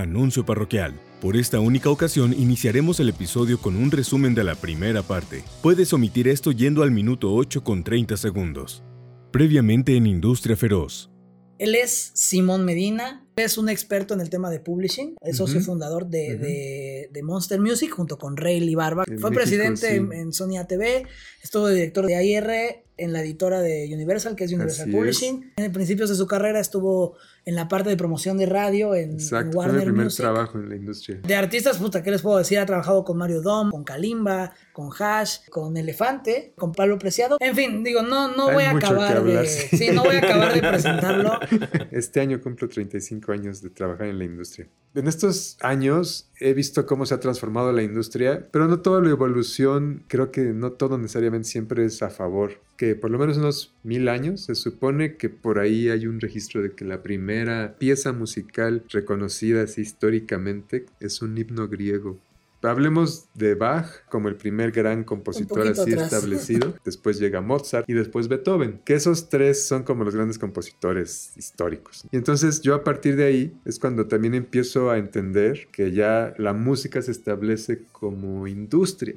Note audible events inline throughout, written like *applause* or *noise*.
Anuncio parroquial. Por esta única ocasión iniciaremos el episodio con un resumen de la primera parte. Puedes omitir esto yendo al minuto 8 con 30 segundos. Previamente en Industria Feroz. Él es Simón Medina, es un experto en el tema de publishing, es socio fundador de, de, Monster Music junto con Ray Barba. Fue presidente en, en, Sony ATV, estuvo director de AIR en la editora de Universal, que es Universal Publishing. En principios de su carrera estuvo en la parte de promoción de radio en, Exacto, Warner fue el primer trabajo en la industria. De artistas, puta, ¿qué les puedo decir? Ha trabajado con Mario Dom, con Kalimba, con Hash, con Elefante, con Pablo Preciado. En fin, digo, no, no voy a acabar de... *laughs* Sí, no voy a acabar de presentarlo. *laughs* Este año cumplo 35 años de trabajar en la industria. En estos años he visto cómo se ha transformado la industria, pero no toda la evolución, creo que no todo necesariamente siempre es a favor. Que por lo menos unos mil años se supone que por ahí hay un registro de que la primera pieza musical reconocida así históricamente es un himno griego. Hablemos de Bach como el primer gran compositor así establecido. *laughs* Después llega Mozart y después Beethoven, que esos tres son como los grandes compositores históricos. Y entonces yo a partir de ahí es cuando también empiezo a entender que ya la música se establece como industria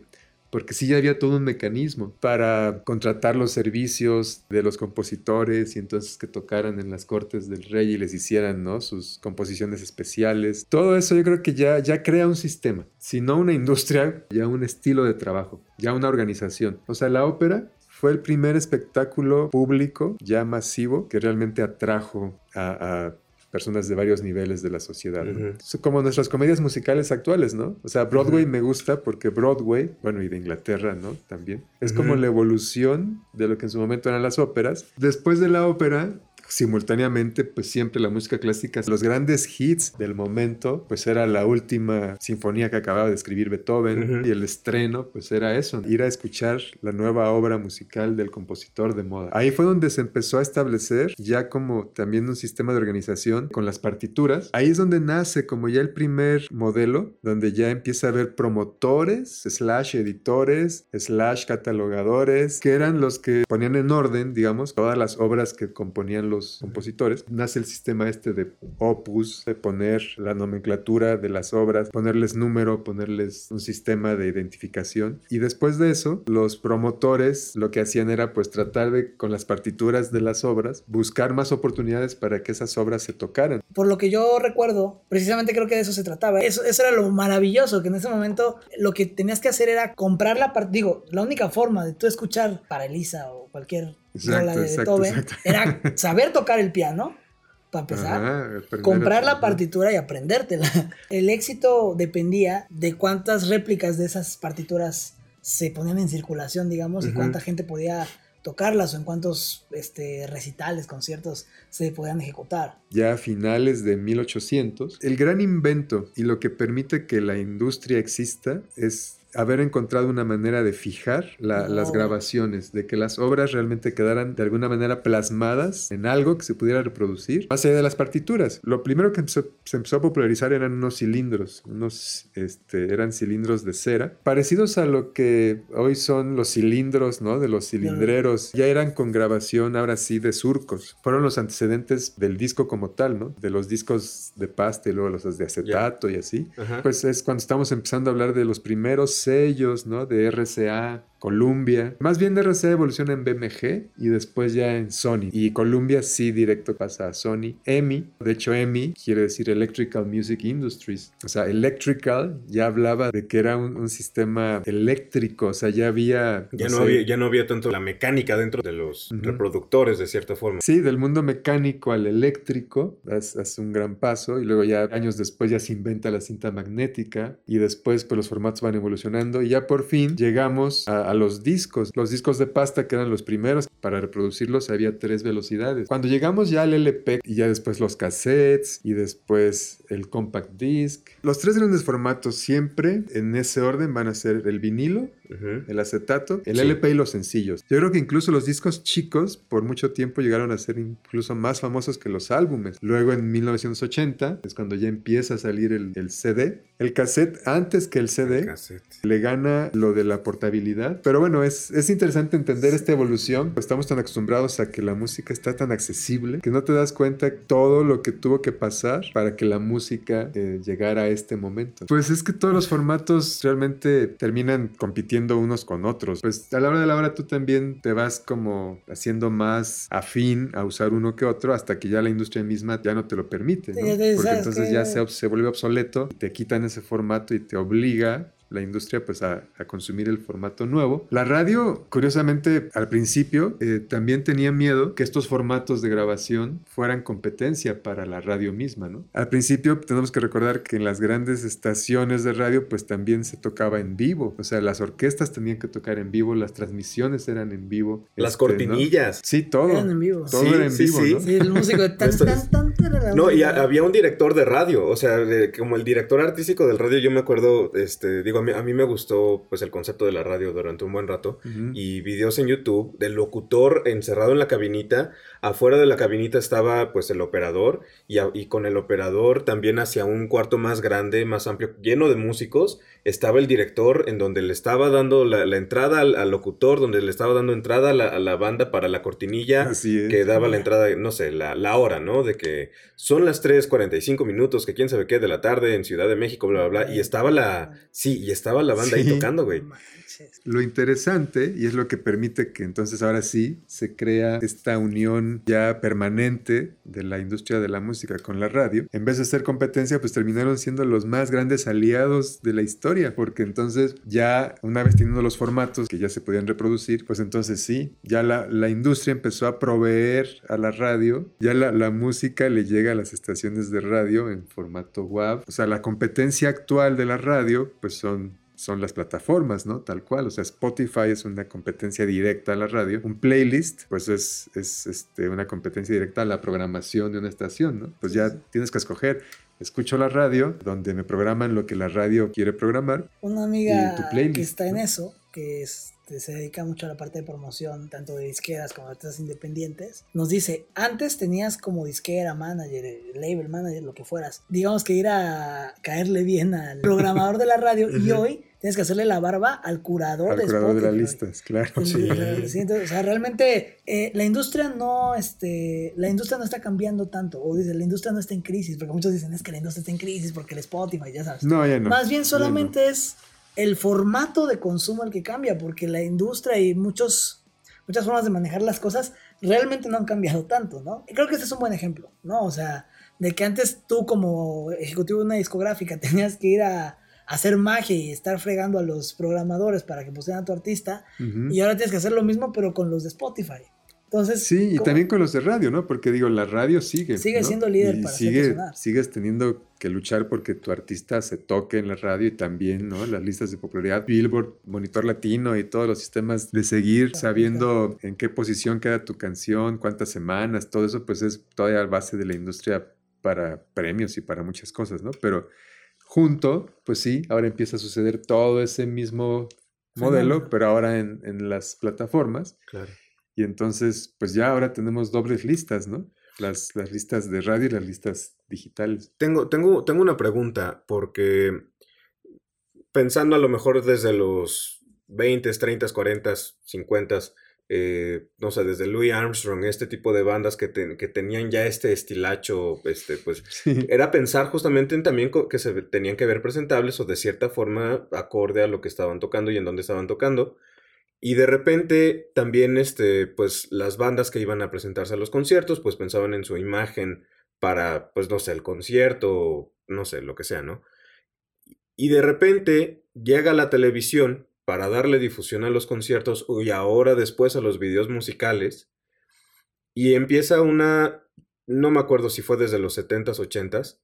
porque sí ya había todo un mecanismo para contratar los servicios de los compositores y entonces que tocaran en las cortes del rey y les hicieran ¿no? sus composiciones especiales. Todo eso yo creo que ya, ya crea un sistema, si no una industria, ya un estilo de trabajo, ya una organización. O sea, la ópera fue el primer espectáculo público ya masivo que realmente atrajo a, a personas de varios niveles de la sociedad. Como nuestras comedias musicales actuales, ¿no? O sea, Broadway me gusta porque Broadway, bueno, y de Inglaterra, ¿no? También. Es como la evolución de lo que en su momento eran las óperas. Después de la ópera, simultáneamente, pues siempre la música clásica, los grandes hits del momento, pues era la última sinfonía que acababa de escribir Beethoven y el estreno, pues era eso, ir a escuchar la nueva obra musical del compositor de moda. Ahí fue donde se empezó a establecer ya como también un sistema de organización con las partituras. Ahí es donde nace como ya el primer modelo, donde ya empieza a haber promotores, slash editores, slash catalogadores, que eran los que ponían en orden, digamos, todas las obras que componían los compositores, nace el sistema este de opus, de poner la nomenclatura de las obras, ponerles número, ponerles un sistema de identificación. Y después de eso, los promotores lo que hacían era pues tratar de, con las partituras de las obras, buscar más oportunidades para que esas obras se tocaran. Por lo que yo recuerdo, precisamente creo que de eso se trataba. Eso, eso era lo maravilloso, que en ese momento lo que tenías que hacer era comprar la parte, digo, la única forma de tú escuchar para Elisa o cualquier exacto, de Beethoven, *laughs* era *laughs* saber tocar el piano, para empezar, comprar la partitura y aprendértela. *laughs* El éxito dependía de cuántas réplicas de esas partituras se ponían en circulación, digamos, y cuánta gente podía tocarlas o en cuántos este, recitales, conciertos se podían ejecutar. Ya a finales de 1800, el gran invento y lo que permite que la industria exista es haber encontrado una manera de fijar las grabaciones, de que las obras realmente quedaran de alguna manera plasmadas en algo que se pudiera reproducir, más allá de las partituras. Lo primero que se empezó a popularizar eran unos cilindros, unos, este, eran cilindros de cera, parecidos a lo que hoy son los cilindros, ¿no? De los cilindreros. Ya eran con grabación, ahora sí, de surcos. Fueron los antecedentes del disco como tal, ¿no? De los discos de pasta y luego los de acetato y así. Pues es cuando estamos empezando a hablar de los primeros sellos, ¿no? De RCA, Columbia. Más bien RCA evoluciona en BMG y después ya en Sony. Y Columbia sí directo pasa a Sony. EMI, de hecho EMI quiere decir Electrical Music Industries. O sea, Electrical ya hablaba de que era un, sistema eléctrico, o sea, ya había... Ya no, había, ya no había tanto la mecánica dentro de los reproductores de cierta forma. Sí, del mundo mecánico al eléctrico hace un gran paso y luego ya años después ya se inventa la cinta magnética y después pues los formatos van evolucionando y ya por fin llegamos a a los discos. Los discos de pasta que eran los primeros, para reproducirlos había tres velocidades. Cuando llegamos ya al LP y ya después los cassettes y después el compact disc, los tres grandes formatos siempre en ese orden van a ser el vinilo, el acetato, el LP y los sencillos. Yo creo que incluso los discos chicos por mucho tiempo llegaron a ser incluso más famosos que los álbumes. Luego en 1980 es cuando ya empieza a salir el, el CD. El cassette antes que el CD le gana lo de la portabilidad. Pero bueno, es, es interesante entender esta evolución. Estamos tan acostumbrados a que la música está tan accesible que no te das cuenta todo lo que tuvo que pasar para que la música eh, llegara a este momento. Pues es que todos los formatos realmente terminan compitiendo unos con otros. Pues a la hora de la hora tú también te vas como haciendo más afín a usar uno que otro hasta que ya la industria misma ya no te lo permite. ¿no? Porque entonces ya se, se vuelve obsoleto, te quitan ese formato y te obliga la industria pues a, consumir el formato nuevo. La radio, curiosamente, al principio eh, también tenía miedo que estos formatos de grabación fueran competencia para la radio misma, ¿no? Al principio tenemos que recordar que en las grandes estaciones de radio pues también se tocaba en vivo, o sea, las orquestas tenían que tocar en vivo, las transmisiones eran en vivo. Las este, cortinillas. Sí, todo. Eran en vivo. Todo era en vivo, ¿no? Sí, el músico de tan, tan, tan, No, y había un director de radio, o sea, como el director artístico del radio, yo me acuerdo, este, digo, a mí, me gustó pues el concepto de la radio durante un buen rato y videos en YouTube del locutor encerrado en la cabinita, afuera de la cabinita estaba pues el operador y, y con el operador también hacia un cuarto más grande, más amplio, lleno de músicos, estaba el director en donde le estaba dando la, entrada al, locutor, donde le estaba dando entrada a la, banda para la cortinilla que daba la entrada, no sé, la, la hora, ¿no? De que son las 3.45 minutos, que quién sabe qué, de la tarde en Ciudad de México, bla, bla, bla, y estaba la, sí, y estaba la banda ahí tocando, güey. Lo interesante, y es lo que permite que entonces ahora sí se crea esta unión ya permanente de la industria de la música con la radio, en vez de ser competencia, pues terminaron siendo los más grandes aliados de la historia, porque entonces ya una vez teniendo los formatos que ya se podían reproducir, pues entonces sí, ya la, la industria empezó a proveer a la radio, ya la, la música le llega a las estaciones de radio en formato WAV, o sea, la competencia actual de la radio, pues son son las plataformas, ¿no? Tal cual. O sea, Spotify es una competencia directa a la radio. Un playlist, pues es, es este, una competencia directa a la programación de una estación, ¿no? Pues ya tienes que escoger. Escucho la radio, donde me programan lo que la radio quiere programar. Una amiga que está en eso, que este, se dedica mucho a la parte de promoción, tanto de disqueras como de artistas independientes, nos dice, antes tenías como disquera, manager, label manager, lo que fueras, digamos que ir a caerle bien al programador de la radio *laughs* y hoy tienes que hacerle la barba al curador, al curador de las listas, claro. Sí. o sea, realmente eh, la industria no, este, la industria no está cambiando tanto, o dice, la industria no está en crisis, porque muchos dicen, es que la industria está en crisis porque el Spotify, ya sabes. No, ya no. Más bien solamente es el formato de consumo el que cambia, porque la industria y muchos, muchas formas de manejar las cosas realmente no han cambiado tanto, ¿no? Y creo que este es un buen ejemplo, ¿no? O sea, de que antes tú como ejecutivo de una discográfica *laughs* tenías que ir a hacer magia y estar fregando a los programadores para que pusieran a tu artista. Y ahora tienes que hacer lo mismo, pero con los de Spotify. Entonces, sí, y también con los de radio, ¿no? Porque digo, la radio sigue. Sigue siendo líder y para sigue, Sigues teniendo que luchar porque tu artista se toque en la radio y también, ¿no? Las listas de popularidad, Billboard, Monitor Latino y todos los sistemas de seguir sabiendo en qué posición queda tu canción, cuántas semanas, todo eso, pues es todavía base de la industria para premios y para muchas cosas, ¿no? Pero junto, pues sí, ahora empieza a suceder todo ese mismo modelo, pero ahora en, las plataformas. Claro. Y entonces, pues ya ahora tenemos dobles listas, ¿no? Las, las listas de radio y las listas digitales. Tengo, tengo, tengo una pregunta, porque pensando a lo mejor desde los 20, 30, 40, 50, eh, no sé, desde Louis Armstrong, este tipo de bandas que, que tenían ya este estilacho, este, pues, *laughs* era pensar justamente en también que se tenían que ver presentables o de cierta forma acorde a lo que estaban tocando y en dónde estaban tocando. Y de repente también, este, pues, las bandas que iban a presentarse a los conciertos, pues pensaban en su imagen para, pues, no sé, el concierto, no sé, lo que sea, ¿no? Y de repente llega la televisión para darle difusión a los conciertos y ahora después a los videos musicales. Y empieza una, no me acuerdo si fue desde los 70s, 80s,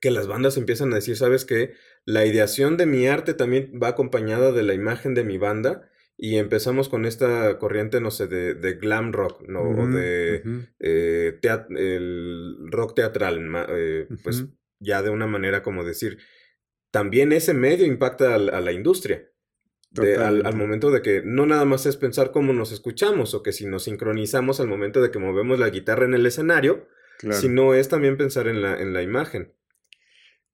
que las bandas empiezan a decir, ¿sabes qué? La ideación de mi arte también va acompañada de la imagen de mi banda. Y empezamos con esta corriente, no sé, de, glam rock, ¿no? o de eh, el rock teatral, eh, pues ya de una manera como decir, también ese medio impacta a la industria. Al, momento de que no nada más es pensar cómo nos escuchamos o que si nos sincronizamos al momento de que movemos la guitarra en el escenario, sino es también pensar en la, en la imagen.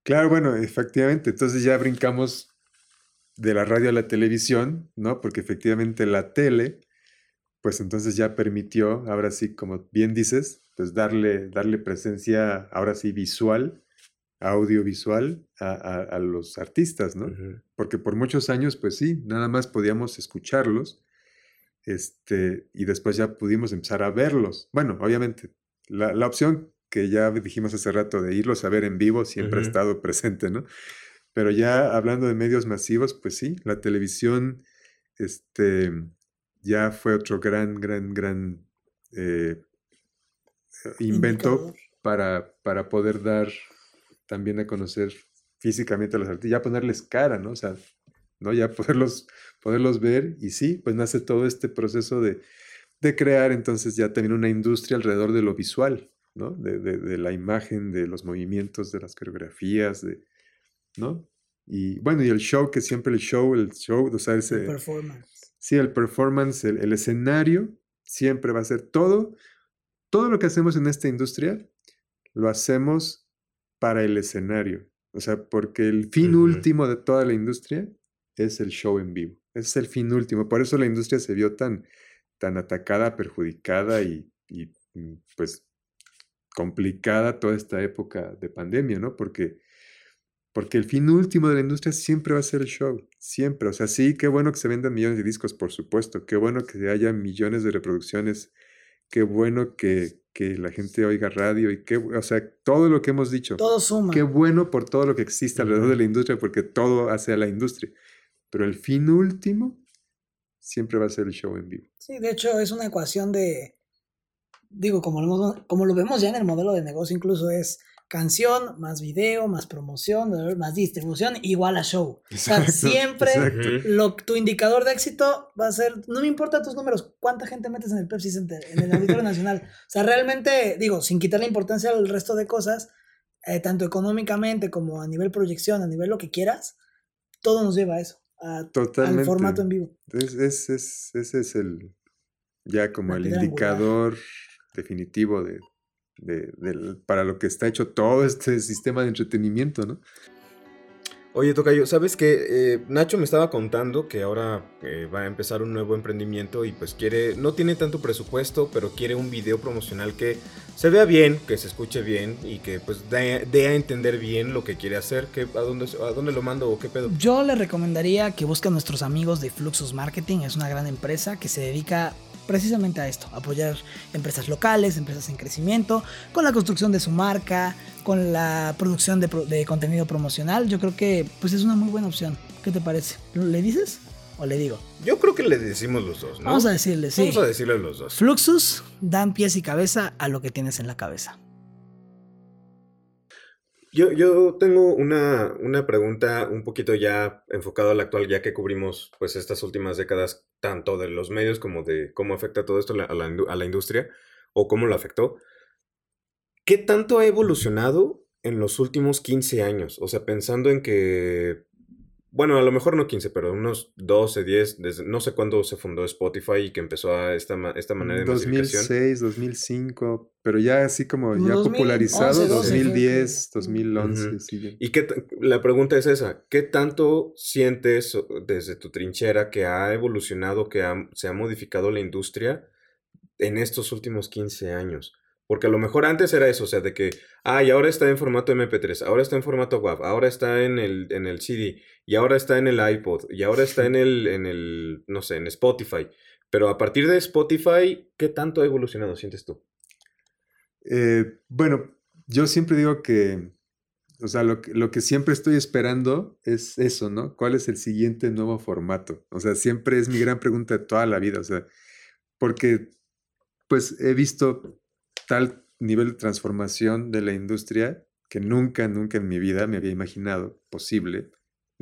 Claro, bueno, efectivamente. Entonces ya brincamos de la radio a la televisión, ¿no? Porque efectivamente la tele, pues entonces ya permitió, ahora sí, como bien dices, pues darle, darle presencia, ahora sí, visual, audiovisual a, a, los artistas, ¿no? Porque por muchos años, pues sí, nada más podíamos escucharlos, este, y después ya pudimos empezar a verlos. Bueno, obviamente, la, la opción que ya dijimos hace rato de irlos a ver en vivo siempre ha estado presente, ¿no? Pero ya hablando de medios masivos, pues sí, la televisión este, ya fue otro gran, gran, gran eh, invento para, para poder dar también a conocer físicamente a los artistas, ya ponerles cara, ¿no? O sea, ¿no? Ya poderlos, poderlos ver y sí, pues nace todo este proceso de, de crear entonces ya también una industria alrededor de lo visual, ¿no? De, de, la imagen, de los movimientos, de las coreografías, de, ¿no? Y bueno, y el show, que siempre el show, el show, o sea, ese... El performance. Sí, el performance, el, escenario, siempre va a ser todo, todo lo que hacemos en esta industria, lo hacemos para el escenario. O sea, porque el fin último de toda la industria es el show en vivo. Ese es el fin último. Por eso la industria se vio tan, tan atacada, perjudicada y, y mm, pues complicada toda esta época de pandemia, ¿no? Porque, porque el fin último de la industria siempre va a ser el show, siempre. O sea, sí, qué bueno que se vendan millones de discos, por supuesto, qué bueno que haya millones de reproducciones, qué bueno que, que la gente oiga radio y qué, o sea, todo lo que hemos dicho. Todo suma. Qué bueno por todo lo que existe alrededor de la industria, porque todo hace a la industria. Pero el fin último siempre va a ser el show en vivo. Sí, de hecho es una ecuación de, digo, como lo, como lo vemos ya en el modelo de negocio, incluso es canción, más video, más promoción, más distribución, igual a show. o sea, siempre Lo, tu indicador de éxito va a ser, no me importa tus números, cuánta gente metes en el Pepsi Center, en el Auditorio Nacional. O sea, realmente, digo, sin quitarle importancia al resto de cosas, eh, tanto económicamente como a nivel proyección, a nivel lo que quieras, todo nos lleva a eso, a, al formato en vivo. Es, es, ese es el, ya como el indicador definitivo de, para lo que está hecho todo este sistema de entretenimiento, ¿no? Oye, Tocayo, ¿sabes que eh, Nacho me estaba contando que ahora eh, va a empezar un nuevo emprendimiento y pues quiere, no tiene tanto presupuesto, pero quiere un video promocional que se vea bien, que se escuche bien y que pues dé, a entender bien lo que quiere hacer, que, a, dónde, a dónde lo mando o qué pedo? Yo le recomendaría que busquen a nuestros amigos de Fluxus Marketing, es una gran empresa que se dedica precisamente a esto, apoyar empresas locales, empresas en crecimiento, con la construcción de su marca, con la producción de, contenido promocional. Yo creo que pues es una muy buena opción. ¿Qué te parece? ¿Le dices o le digo? Yo creo que le decimos los dos, ¿no? Vamos a decirle, sí. Vamos a decirle los dos. Fluxus dan pies y cabeza a lo que tienes en la cabeza. Yo, yo tengo una, una, pregunta un poquito ya enfocado al actual, ya que cubrimos pues estas últimas décadas, tanto de los medios como de cómo afecta todo esto a la, a la industria o cómo lo afectó. ¿Qué tanto ha evolucionado en los últimos 15 años? O sea, pensando en que bueno, a lo mejor no 15, pero unos 12, 10, desde, no sé cuándo se fundó Spotify y que empezó a esta, esta manera de 2006, 2005, pero ya así como ya popularizado, 2010, 2011. Y que la pregunta es esa, ¿qué tanto sientes desde tu trinchera que ha evolucionado, que se ha modificado la industria en estos últimos 15 años? Porque a lo mejor antes era eso, o sea, de que, ay, ahora está en formato MP3, ahora está en formato WAV, ahora está en el, en el CD, y ahora está en el iPod, y ahora está en el, en el, no sé, en Spotify. Pero a partir de Spotify, ¿qué tanto ha evolucionado, sientes tú? Eh, bueno, yo siempre digo que, o sea, lo que siempre estoy esperando es eso, ¿no? ¿Cuál es el siguiente nuevo formato? O sea, siempre es mi gran pregunta de toda la vida, o sea, porque pues he visto tal nivel de transformación de la industria que nunca, nunca en mi vida me había imaginado posible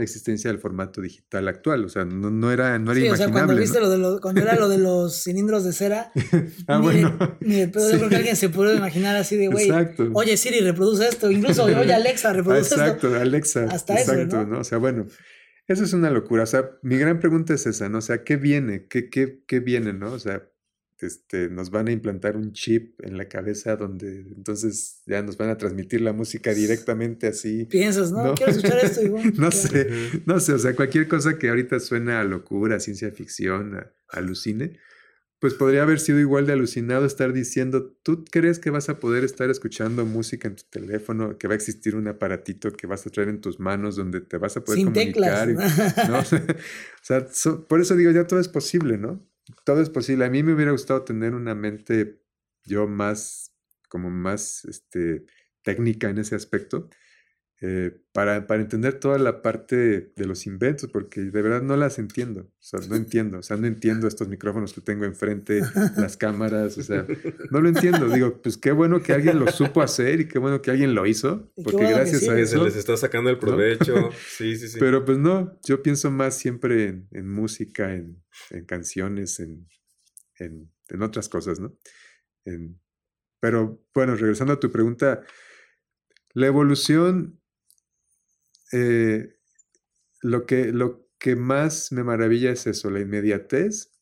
la existencia del formato digital actual. O sea, no, no era, no era sí, O sea, cuando, viste lo de cuando era lo de *laughs* los cilindros de cera, ah, ni, bueno. ni yo creo que alguien se pudo imaginar así de, güey, oye Siri, reproduce esto. Incluso, oye Alexa, reproduce esto. Exacto, Alexa. Hasta exacto, eso, ¿no? O sea, bueno, Eso es una locura. O sea, mi gran pregunta es esa, ¿no? O sea, ¿qué viene? ¿Qué, qué, qué viene, no? O sea, este, nos van a implantar un chip en la cabeza donde entonces ya nos van a transmitir la música directamente así. Piensas, ¿no? Quiero escuchar esto, igual. *laughs* no sé, no sé, o sea, cualquier cosa que ahorita suena a locura, ciencia ficción, a, alucine, pues podría haber sido igual de alucinado estar diciendo, ¿tú crees que vas a poder estar escuchando música en tu teléfono, que va a existir un aparatito que vas a traer en tus manos donde te vas a poder comunicar? ¿no? *laughs* o sea, por eso digo, ya todo es posible, ¿no? Todo es posible. A mí me hubiera gustado tener una mente yo más, como más este, técnica en ese aspecto, eh, para, para, entender toda la parte de los inventos, porque de verdad no las entiendo. O sea, no entiendo. O sea, no entiendo estos micrófonos que tengo enfrente, las cámaras, o sea, no lo entiendo. Digo, pues qué bueno que alguien lo supo hacer y qué bueno que alguien lo hizo, porque gracias a eso... Se les está sacando el provecho. *laughs* Sí, sí, sí. Pero pues no, yo pienso más siempre en, música, en, en, canciones, en, en, otras cosas, ¿no? pero bueno, regresando a tu pregunta, la evolución eh, lo, que, lo que más me maravilla es eso, la inmediatez,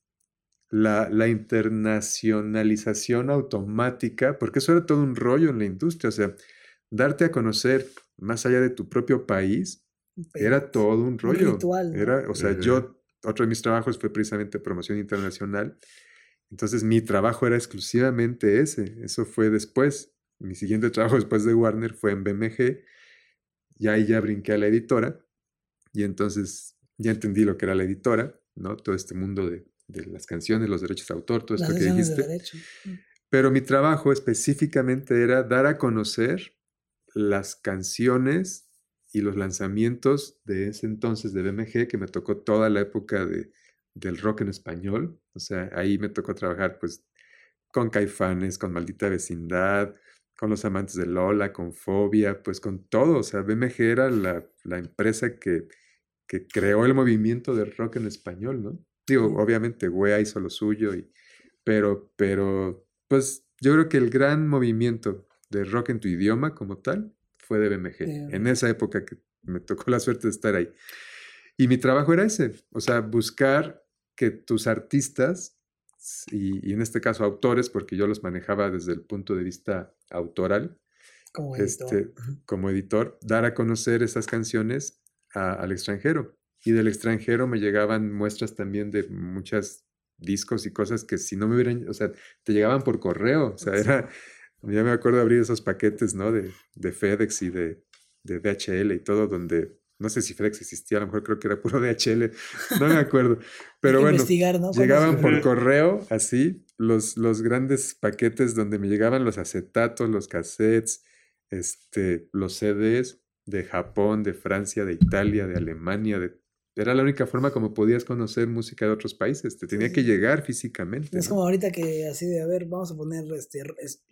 la, la, internacionalización automática, porque eso era todo un rollo en la industria, o sea, darte a conocer más allá de tu propio país, era todo un rollo. Era, o sea, yo, otro de mis trabajos fue precisamente promoción internacional, entonces mi trabajo era exclusivamente ese, eso fue después. Mi siguiente trabajo después de Warner fue en BMG, y ahí ya brinqué a la editora y entonces ya entendí lo que era la editora, ¿no? Todo este mundo de, de las canciones, los derechos de autor, todo esto que dijiste. Mm. Pero mi trabajo específicamente era dar a conocer las canciones y los lanzamientos de ese entonces de BMG, que me tocó toda la época de, del rock en español. O sea, ahí me tocó trabajar pues con Caifanes, con Maldita Vecindad, con los amantes de Lola, con Fobia, pues con todo. O sea, BMG era la, la empresa que, que, creó el movimiento de rock en español, ¿no? Digo, obviamente, Wea hizo lo suyo, y, pero, pero, pues yo creo que el gran movimiento de rock en tu idioma como tal fue de BMG, en esa época que me tocó la suerte de estar ahí. Y mi trabajo era ese, o sea, buscar que tus artistas y, en este caso autores, porque yo los manejaba desde el punto de vista autoral, como editor, este, como editor dar a conocer esas canciones al extranjero. Y del extranjero me llegaban muestras también de muchos discos y cosas que si no me hubieran, o sea, te llegaban por correo, o sea, era, ya me acuerdo abrir esos paquetes, ¿no? De, de FedEx y de, de DHL y todo, donde no sé si FedEx existía, a lo mejor creo que era puro DHL, no me acuerdo. *laughs* Pero bueno, llegaban por correo, así, los, los grandes paquetes donde me llegaban los acetatos, los cassettes, este, los CDs de Japón, de Francia, de Italia, de Alemania, de era la única forma como podías conocer música de otros países. Te tenía que llegar físicamente. Es como ahorita que así de, a ver, vamos a poner este,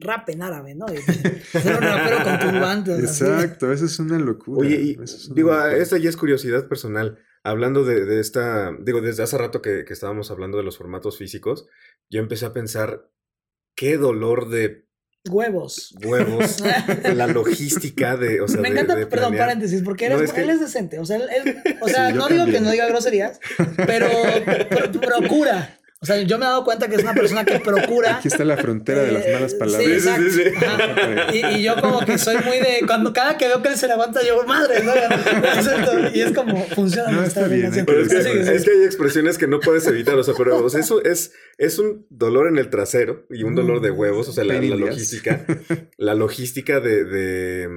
rap en árabe, ¿no? Ser un rapero con turbantes. Exacto, eso es una locura. Oye, y, digo, esta ya es curiosidad personal. Hablando de, de esta, digo, desde hace rato que, que estábamos hablando de los formatos físicos, yo empecé a pensar qué dolor de Huevos. Huevos. la logística de. O sea, Me encanta, perdón, paréntesis, porque él es decente. O sea, él, o sea no digo que no diga groserías, pero procura. O sea, yo me he dado cuenta que es una persona que procura. Aquí está la frontera de las malas palabras. Sí, exacto. Sí, sí, y, y, yo como que soy muy de. Cuando cada que veo que él se levanta, yo, madre, ¿no? Y es como, funciona. No, está bien. es, que, es, que, hay expresiones que no puedes evitar. O sea, pero o sea, eso es, es un dolor en el trasero y un dolor de huevos. O sea, la, la logística. la logística de, de,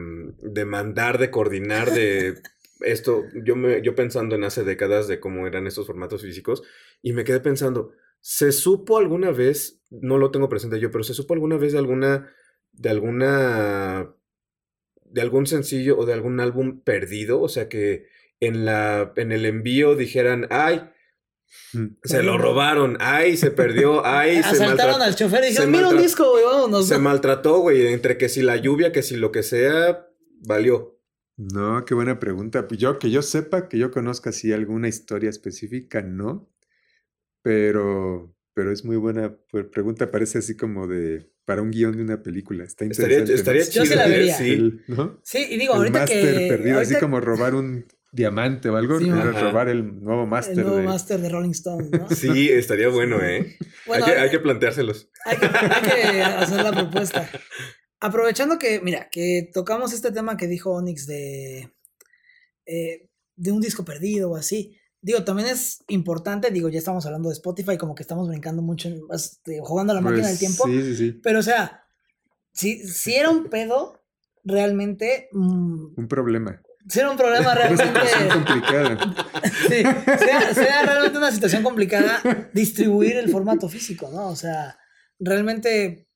de mandar, de coordinar, de esto, yo, me, yo pensando en hace décadas de cómo eran estos formatos físicos y me quedé pensando, ¿Se supo alguna vez, no lo tengo presente yo, pero se supo alguna vez de alguna, de alguna, de algún sencillo o de algún álbum perdido? O sea, que en la, en el envío dijeran, ay, mm. se lo robaron, ay, se perdió, ay, se Asaltaron al chofer y dijeron, mira un disco, güey, vámonos. Se maltrató, güey, entre que si la lluvia, que si lo que sea, valió. No, qué buena pregunta. Yo, que yo sepa, que yo conozca si alguna historia específica, no. Pero, pero es muy buena pregunta, parece así como de para un guion de una película. Está interesante. Estaría, estaría Yo se la vería. Sí. Sí, y digo, ahorita que... perdido, así como robar un diamante o algo, Sí, robar el nuevo máster. el nuevo de- máster de Rolling Stone, ¿no? *laughs* Sí, estaría bueno, ¿eh? Bueno, hay, que, eh, hay que planteárselos. Hay que, hay que *laughs* hacer la propuesta. Aprovechando que, mira, que tocamos este tema que dijo Onyx de, eh, de un disco perdido o así. Digo, también es importante, digo, ya estamos hablando de Spotify, como que estamos brincando mucho, en- este, jugando a la máquina Pues, del tiempo. Sí, sí, sí. Pero, o sea, si, si era un pedo, realmente, mm, Un problema. si era un problema *laughs* Una realmente... situación complicada. *laughs* Sí, sea, sea realmente una situación complicada distribuir el formato físico, ¿no? O sea, realmente,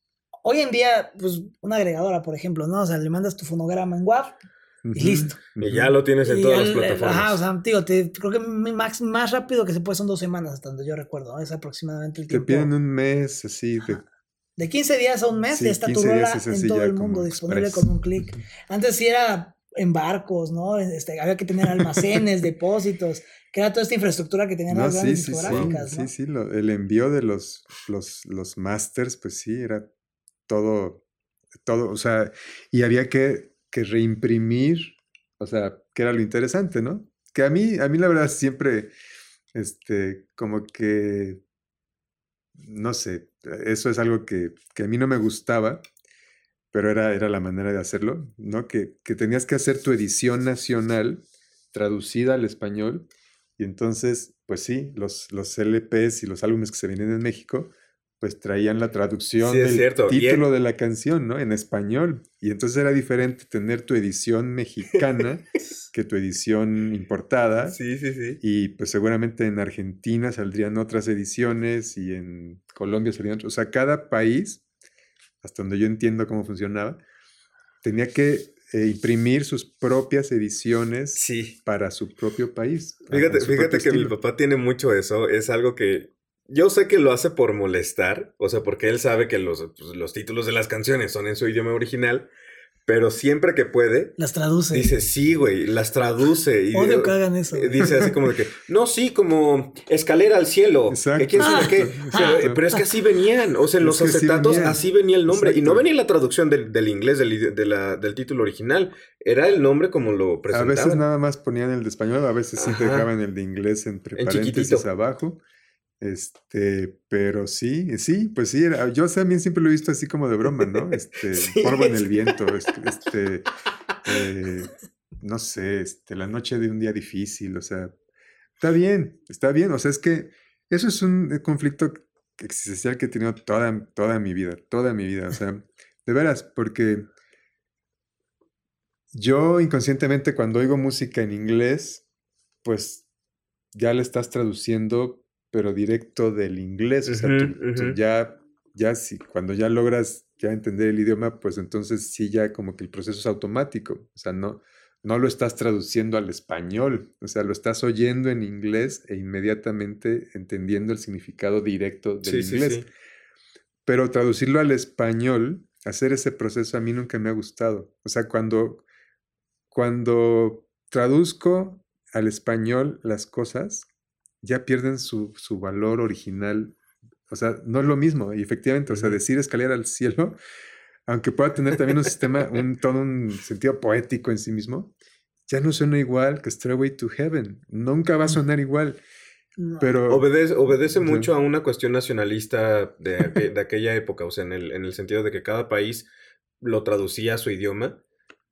hoy en día, pues, una agregadora, por ejemplo, ¿no? O sea, le mandas tu fonograma en WAV y listo. Y ya lo tienes en Y todas ya las el- plataformas. Ajá, o sea, digo, te, creo que max, más rápido que se puede son dos semanas, hasta donde yo recuerdo, ¿no? Es aproximadamente el Te tiempo. piden un mes así de De 15 días a un mes Sí, ya está tu 15 días rola es en todo el mundo, disponible express. con un clic. Antes sí era en barcos, ¿no? Este, había que tener almacenes, *laughs* depósitos, que era toda esta infraestructura que tenían No, las sí, grandes sí, sí, discográficas, ¿no? sí, sí, lo- el envío de los, los, los masters, pues sí, era todo, todo, o sea, y había que, que reimprimir, o sea, que era lo interesante, ¿no? Que a mí, a mí la verdad siempre, este, como que, no sé, eso es algo que, que a mí no me gustaba, pero era, era la manera de hacerlo, ¿no? Que, que tenías que hacer tu edición nacional traducida al español y entonces, pues sí, los, los LPs y los álbumes que se venían en México, pues traían la traducción Sí, del título el- de la canción, ¿no? En español. Y entonces era diferente tener tu edición mexicana *laughs* que tu edición importada. Sí, sí, sí. Y pues seguramente en Argentina saldrían otras ediciones y en Colombia saldrían otras. O sea, cada país, hasta donde yo entiendo cómo funcionaba, tenía que eh, imprimir sus propias ediciones Sí. para su propio país. Fíjate, fíjate que mi papá tiene mucho eso. Es algo que yo sé que lo hace por molestar. O sea, porque él sabe que los, pues, los títulos de las canciones son en su idioma original. Pero siempre que puede, Las traduce. dice sí, güey, las traduce. *laughs* Y, Odio que hagan eso. Eh, Dice así como de que, no, sí, como escalera al cielo. Exacto, que quién sabe qué. exacto, Pero, exacto. pero es que así venían. O sea, en Es los que acetatos venían. así venía el nombre. Y no Exacto. venía la traducción del, del inglés del, de la- del título original. Era el nombre como lo A presentaban. veces nada más ponían el de español, a veces sí dejaban el de inglés entre En paréntesis chiquitito. abajo. Este, pero sí, sí, pues sí, era- yo también siempre lo he visto así como de broma, ¿no? *laughs* Este, Sí. polvo en el viento, este, este, eh, no sé, este, la noche de un día difícil, o sea, está bien, está bien, o sea, es que eso es un eh, conflicto existencial que he tenido toda, toda mi vida, toda mi vida, o sea, de veras, porque yo inconscientemente cuando oigo música en inglés, pues ya le estás traduciendo, pero directo del inglés. O sea, tú- ya, ya si, cuando ya logras ya entender el idioma, pues entonces sí ya como que el proceso es automático. O sea, no, no lo estás traduciendo al español. O sea, lo estás oyendo en inglés e inmediatamente entendiendo el significado directo del Sí, sí, inglés. sí. Pero traducirlo al español, hacer ese proceso a mí nunca me ha gustado. O sea, cuando, cuando traduzco al español las cosas, ya pierden su, su valor original. O sea, no es lo mismo. Y efectivamente, o sea, decir escalera al cielo, aunque pueda tener también un sistema, un, todo un sentido poético en sí mismo, ya no suena igual que Stairway to Heaven. Nunca va a sonar igual. Pero Obedece, obedece mucho a una cuestión nacionalista de, aqu- de aquella época, o sea, en el, en el sentido de que cada país lo traducía a su idioma.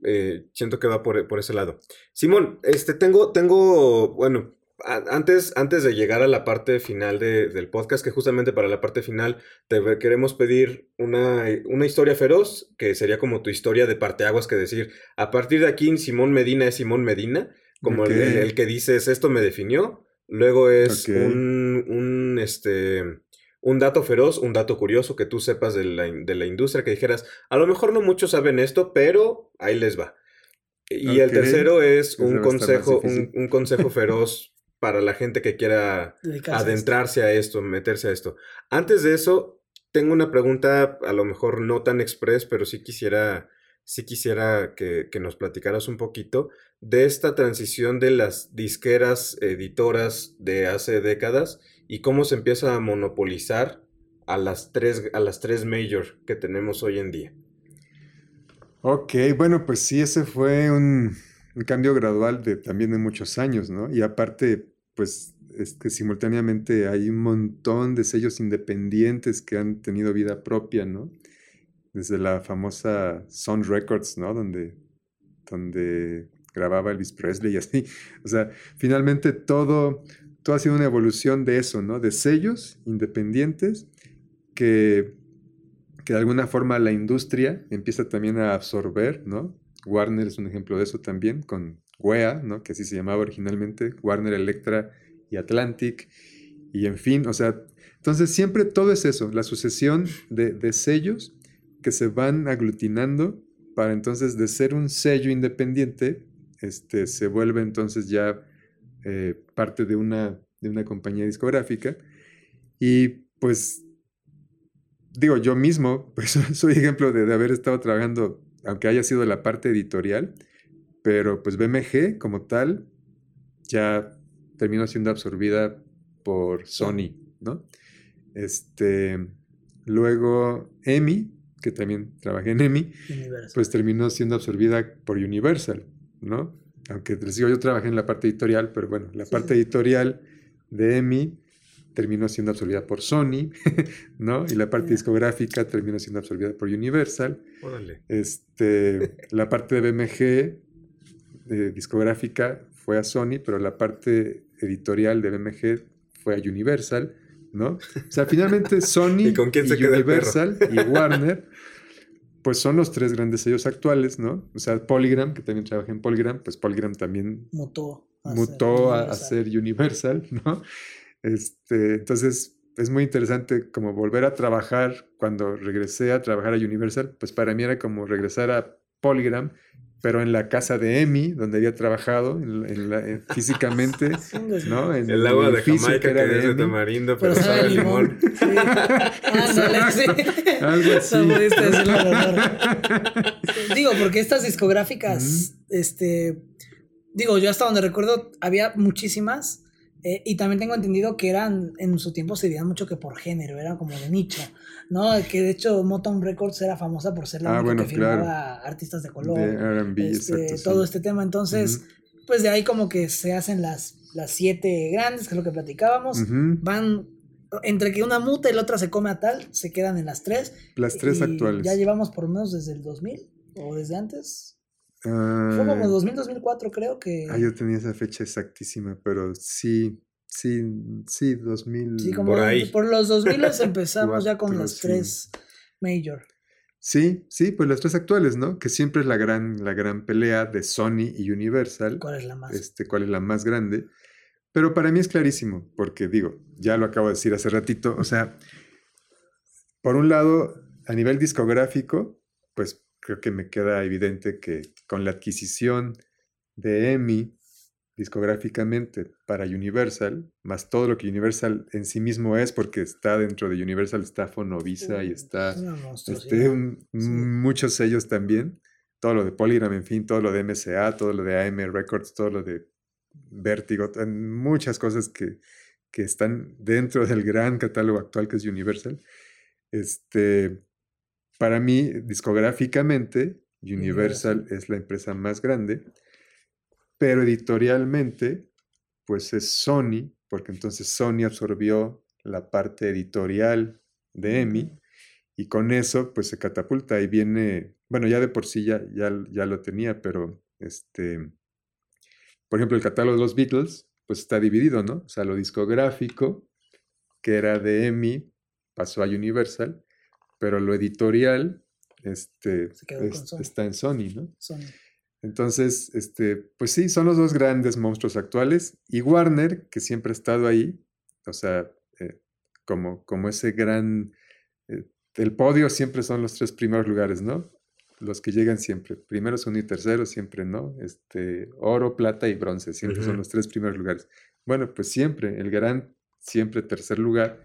Eh, siento que va por, por ese lado. Simón, este, tengo, tengo, bueno, antes, antes de llegar a la parte final de- del podcast, que justamente para la parte final te queremos pedir una, una historia feroz, que sería como tu historia de parteaguas, que decir, a partir de aquí Simón Medina es Simón Medina, como el- el, que dices, esto me definió. Luego es un, un, este, un dato feroz, un dato curioso que tú sepas de la, de la industria, que dijeras, a lo mejor no muchos saben esto, pero ahí les va. Y el tercero es un consejo, un, un consejo feroz para la gente que quiera Dedicarse a esto. adentrarse a esto, meterse a esto. Antes de eso, tengo una pregunta, a lo mejor no tan express, pero sí quisiera, sí quisiera que, que nos platicaras un poquito de esta transición de las disqueras editoras de hace décadas y cómo se empieza a monopolizar a las tres, a las tres major que tenemos hoy en día. Ok, bueno, pues sí, ese fue un, un cambio gradual de también de muchos años, ¿no? Y aparte, pues es que simultáneamente hay un montón de sellos independientes que han tenido vida propia, ¿no? Desde la famosa Sound Records, ¿no? Donde, donde grababa Elvis Presley y así. O sea, finalmente todo, todo ha sido una evolución de eso, ¿no? De sellos independientes que, que de alguna forma la industria empieza también a absorber, ¿no? Warner es un ejemplo de eso también, con WEA, ¿no? Que así se llamaba originalmente, Warner Electra y Atlantic, y en fin, o sea, entonces siempre todo es eso, la sucesión de, de sellos que se van aglutinando para entonces de ser un sello independiente, este, se vuelve entonces ya eh, parte de una, de una compañía discográfica. Y pues, digo, yo mismo, *laughs* pues soy ejemplo de, de haber estado trabajando, aunque haya sido la parte editorial, pero pues BMG como tal ya terminó siendo absorbida por Sony, ¿no? Este, luego EMI, que también trabajé en EMI, Universal. pues terminó siendo absorbida por Universal, ¿no? Aunque les digo, yo trabajé en la parte editorial, pero bueno, la Sí, parte sí. editorial de EMI terminó siendo absorbida por Sony, *laughs* ¿no? Y la parte discográfica terminó siendo absorbida por Universal. Órale. Este, *laughs* la parte de BMG eh, discográfica fue a Sony, pero la parte editorial de BMG fue a Universal, ¿no? O sea, finalmente *laughs* Sony ¿Y con quién se queda el Universal y Warner, pues son los tres grandes sellos actuales, ¿no? O sea, Polygram, que también trabaja en Polygram, pues Polygram también Mutó. a mutó a, a Universal. ser Universal, ¿no? Este, entonces es muy interesante como volver a trabajar cuando regresé a trabajar a Universal, pues para mí era como regresar a Polygram, pero en la casa de Emi, donde había trabajado en en la- en- *laughs* físicamente. ¿no? En El agua de Jamaica que, era es de tamarindo, pero, Pero sabe a limón. Sí. Ándale, sí. Algo así. Mejor. *laughs* Digo, porque estas discográficas, este, digo, yo hasta donde recuerdo había muchísimas. Eh, y también tengo entendido que eran, en su tiempo se dividían mucho que por género, era como de nicho, ¿no? Que de hecho Motown Records era famosa por ser la Ah, única bueno, que claro. firmaba artistas de color. De R&B, este, exacto. sí. todo este tema. Entonces, pues de ahí como que se hacen las, las siete grandes, que es lo que platicábamos. Van entre que una muta y la otra se come a tal, se quedan en las tres. Las tres y actuales. Ya llevamos por lo menos desde el 2000 o desde antes. Ah, Fue como 2000, 2004 creo que... ah, yo tenía esa fecha exactísima, pero sí, sí, sí, 2000. sí, como por ahí. por los 2000 *laughs* empezamos ya con las sí. tres major. Sí, sí, pues las tres actuales, ¿no? Que siempre es la gran, la gran pelea de Sony y Universal. ¿Cuál es la más? Este, cuál es la más grande. Pero para mí es clarísimo, porque digo, ya lo acabo de decir hace ratito, o sea, por un lado, a nivel discográfico, pues creo que me queda evidente que con la adquisición de EMI discográficamente para Universal, más todo lo que Universal en sí mismo es, porque está dentro de Universal, está Fonovisa y está este, un- sí. muchos sellos también, todo lo de Polygram, en fin, todo lo de MSA, todo lo de AM Records, todo lo de Vertigo, en muchas cosas que, que están dentro del gran catálogo actual que es Universal. Este, para mí, discográficamente, Universal es la empresa más grande, pero editorialmente, pues es Sony, porque entonces Sony absorbió la parte editorial de EMI y con eso pues se catapulta y viene, bueno, ya de por sí ya, ya, ya lo tenía, pero este, por ejemplo, el catálogo de los Beatles pues está dividido, ¿no? O sea, lo discográfico, que era de EMI, pasó a Universal, pero lo editorial este, es- Sony. está en Sony, ¿no? Son- Entonces, este, pues sí, son los dos grandes monstruos actuales. Y Warner, que siempre ha estado ahí, o sea, eh, como, como ese gran... eh, el podio siempre son los tres primeros lugares, ¿no? Los que llegan siempre. Primero, segundo y tercero, siempre, ¿no? Este, oro, plata y bronce, siempre son los tres primeros lugares. Bueno, pues siempre, el gran, siempre tercer lugar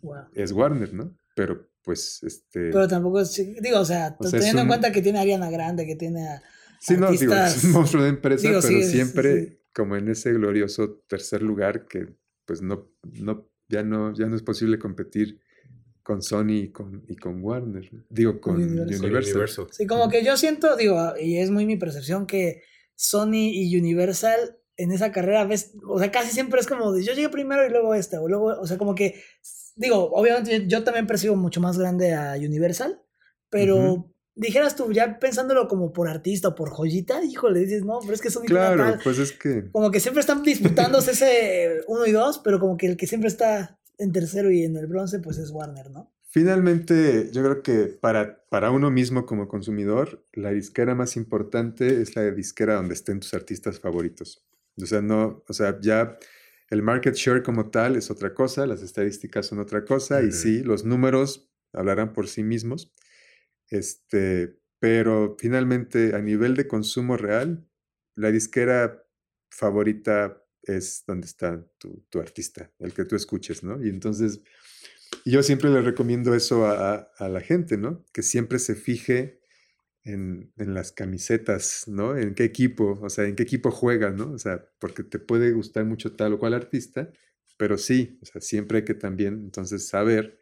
wow. es Warner, ¿no? Pero pues, este... Pero tampoco es, digo, o sea, O sea, es teniendo en cuenta que tiene a Ariana Grande, que tiene a... Sí, no, digo, es un monstruo de empresa, digo, pero sí, siempre sí. como en ese glorioso tercer lugar que pues no, no, ya no, ya no es posible competir con Sony y con, y con Warner, digo, con Universal. Universal. Con Universal. Sí, como que yo siento, digo, y es muy mi percepción que Sony y Universal en esa carrera, ves, o sea, casi siempre es como de yo llegué primero y luego este, o luego, o sea, como que, digo, obviamente yo también percibo mucho más grande a Universal, pero dijeras tú, ya pensándolo como por artista o por joyita, híjole, dices, no, pero es que Sony Claro, pues es que. Como que siempre están disputándose ese uno y dos, pero como que el que siempre está en tercero y en el bronce, pues es Warner, ¿no? Finalmente, yo creo que para, para uno mismo como consumidor, la disquera más importante es la disquera donde estén tus artistas favoritos. O sea, no, o sea, ya el market share como tal es otra cosa, las estadísticas son otra cosa, y sí, los números hablarán por sí mismos. Este, pero finalmente, a nivel de consumo real, la disquera favorita es donde está tu, tu artista, el que tú escuches, ¿no? Y entonces, yo siempre le recomiendo eso a, a la gente, ¿no? Que siempre se fije en, las camisetas, ¿no? En qué equipo, o sea, en qué equipo juega, ¿no? O sea, porque te puede gustar mucho tal o cual artista, pero sí, o sea, siempre hay que también entonces saber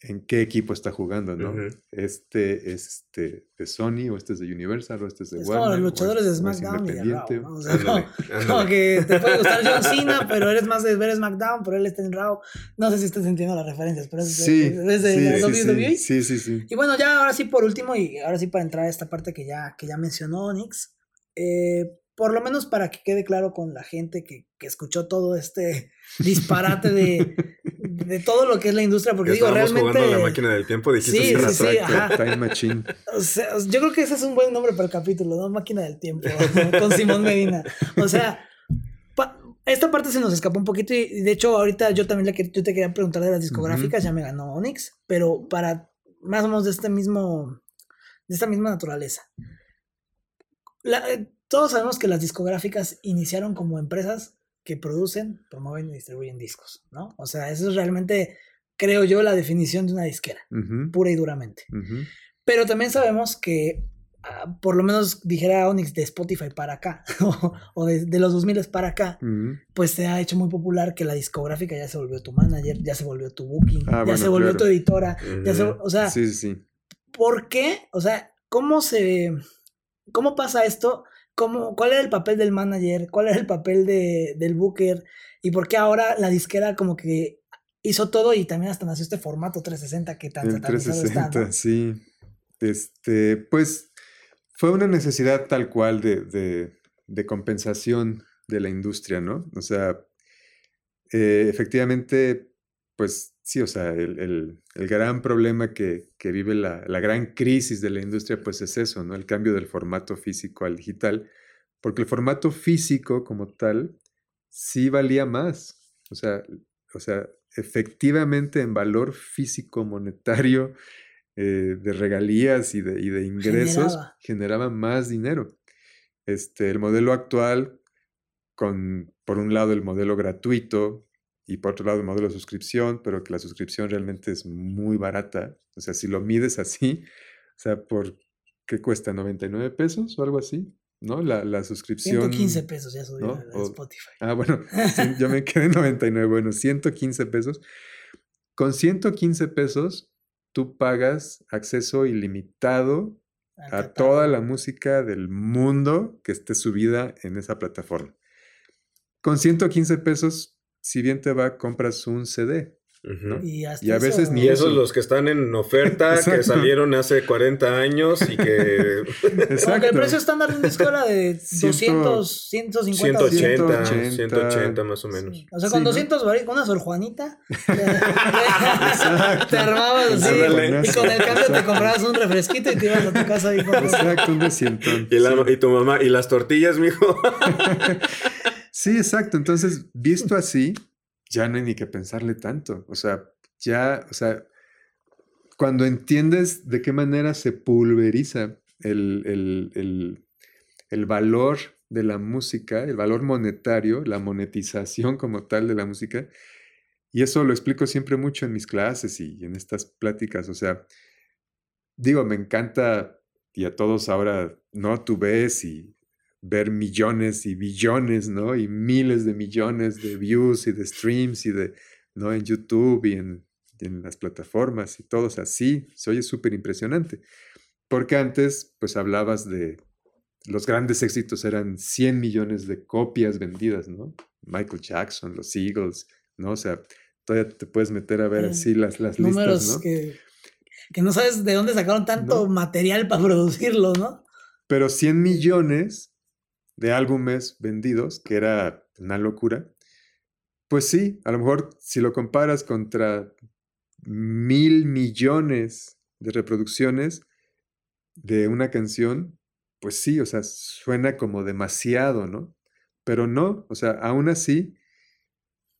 en qué equipo está jugando, ¿no? Este es este de Sony, o este es de Universal, o este es de es Warner. Como los luchadores de SmackDown y Raw, o sea, *laughs* como, que te puede gustar John Cena, pero eres más de ver SmackDown, pero él está en Raw. No sé si estás entendiendo las referencias, pero es, sí, de, de sí, WWE. Sí, sí, sí. Y bueno, ya ahora sí por último, y ahora sí para entrar a esta parte que ya, que ya mencionó Onyx, eh, por lo menos para que quede claro con la gente que, que escuchó todo este disparate de, de, todo lo que es la industria, porque digo, realmente... jugando a la máquina del tiempo, dijiste sí, sí, sí, ajá. Time Machine. O sea, yo creo que ese es un buen nombre para el capítulo, ¿no? Máquina del tiempo, con Simón Medina. O sea, esta parte se nos escapó un poquito y de hecho ahorita yo también le, yo te quería preguntar de las discográficas, ya me ganó Onyx, pero para más o menos de este mismo, de esta misma naturaleza. La, eh, todos sabemos que las discográficas iniciaron como empresas que producen, promueven y distribuyen discos, ¿no? O sea, eso es realmente, creo yo, la definición de una disquera, pura y duramente. Pero también sabemos que, ah, por lo menos dijera Onyx de Spotify para acá, *laughs* o de, los 2000 para acá, pues se ha hecho muy popular que la discográfica ya se volvió tu manager, ya se volvió tu booking, ah, ya se volvió tu editora, ya se, o sea, sí, sí. ¿por qué? O sea, ¿cómo se, cómo pasa esto? Cómo, cuál era el papel del manager, cuál era el papel de, del booker y por qué ahora la disquera como que hizo todo y también hasta nació este formato 360 que tan el 360, sí. Este, pues fue una necesidad tal cual de, de, compensación de la industria, ¿no? O sea, eh, efectivamente, pues sí, o sea, el, el, el gran problema que, que vive la, la, gran crisis de la industria, pues es eso, ¿no? El cambio del formato físico al digital, porque el formato físico como tal sí valía más, o sea, o sea efectivamente en valor físico monetario eh, de regalías y de, y de ingresos generaba. generaba. más dinero. Este, el modelo actual, con por un lado el modelo gratuito, y por otro lado el modelo de suscripción, pero que la suscripción realmente es muy barata. O sea, si lo mides así, o sea, ¿por qué cuesta? ¿99 pesos o algo así? ¿No? La, la suscripción. 115 pesos ya subió ¿no? en Spotify. Ah, bueno, *laughs* yo me quedé en 99. Bueno, 115 pesos. Con 115 pesos, tú pagas acceso ilimitado a toda la música del mundo que esté subida en esa plataforma. Con 115 pesos si bien te va, compras un CD. Y, y, a veces ni esos los que están en oferta, que salieron hace 40 años y que... *laughs* Exacto. el precio estándar de un disco era de 200, 150. 180, 180, 180 más o menos. O sea, con sí, 200 ¿no? con una Sor Juanita, *laughs* te armabas así. y con el cambio te comprabas un refresquito y te ibas a tu casa. Y Exacto, un descientón. Y, la, y tu mamá, y las tortillas, mijo. *laughs* Sí, exacto. Entonces, visto *laughs* así, ya no hay ni que pensarle tanto. O sea, ya, o sea, cuando entiendes de qué manera se pulveriza el, el, el, el, valor de la música, el valor monetario, la monetización como tal de la música, y eso lo explico siempre mucho en mis clases y en estas pláticas. O sea, digo, me encanta, y a todos ahora, ¿no? Tú ves y ver millones y billones, ¿no? Y miles de millones de views y de streams y de, ¿no? En YouTube y en, en las plataformas y todo, así, se oye súper impresionante. Porque antes, pues hablabas de los grandes éxitos eran 100 millones de copias vendidas, ¿no? Michael Jackson, los Eagles, ¿no? O sea, todavía te puedes meter a ver así las, las listas, ¿no? Que, que, no sabes de dónde sacaron tanto material para *laughs* producirlo, ¿no? Pero 100 millones de álbumes vendidos, que era una locura, pues sí, a lo mejor si lo comparas contra mil millones de reproducciones de una canción, pues sí, o sea, suena como demasiado, ¿no? Pero no, o sea, aún así,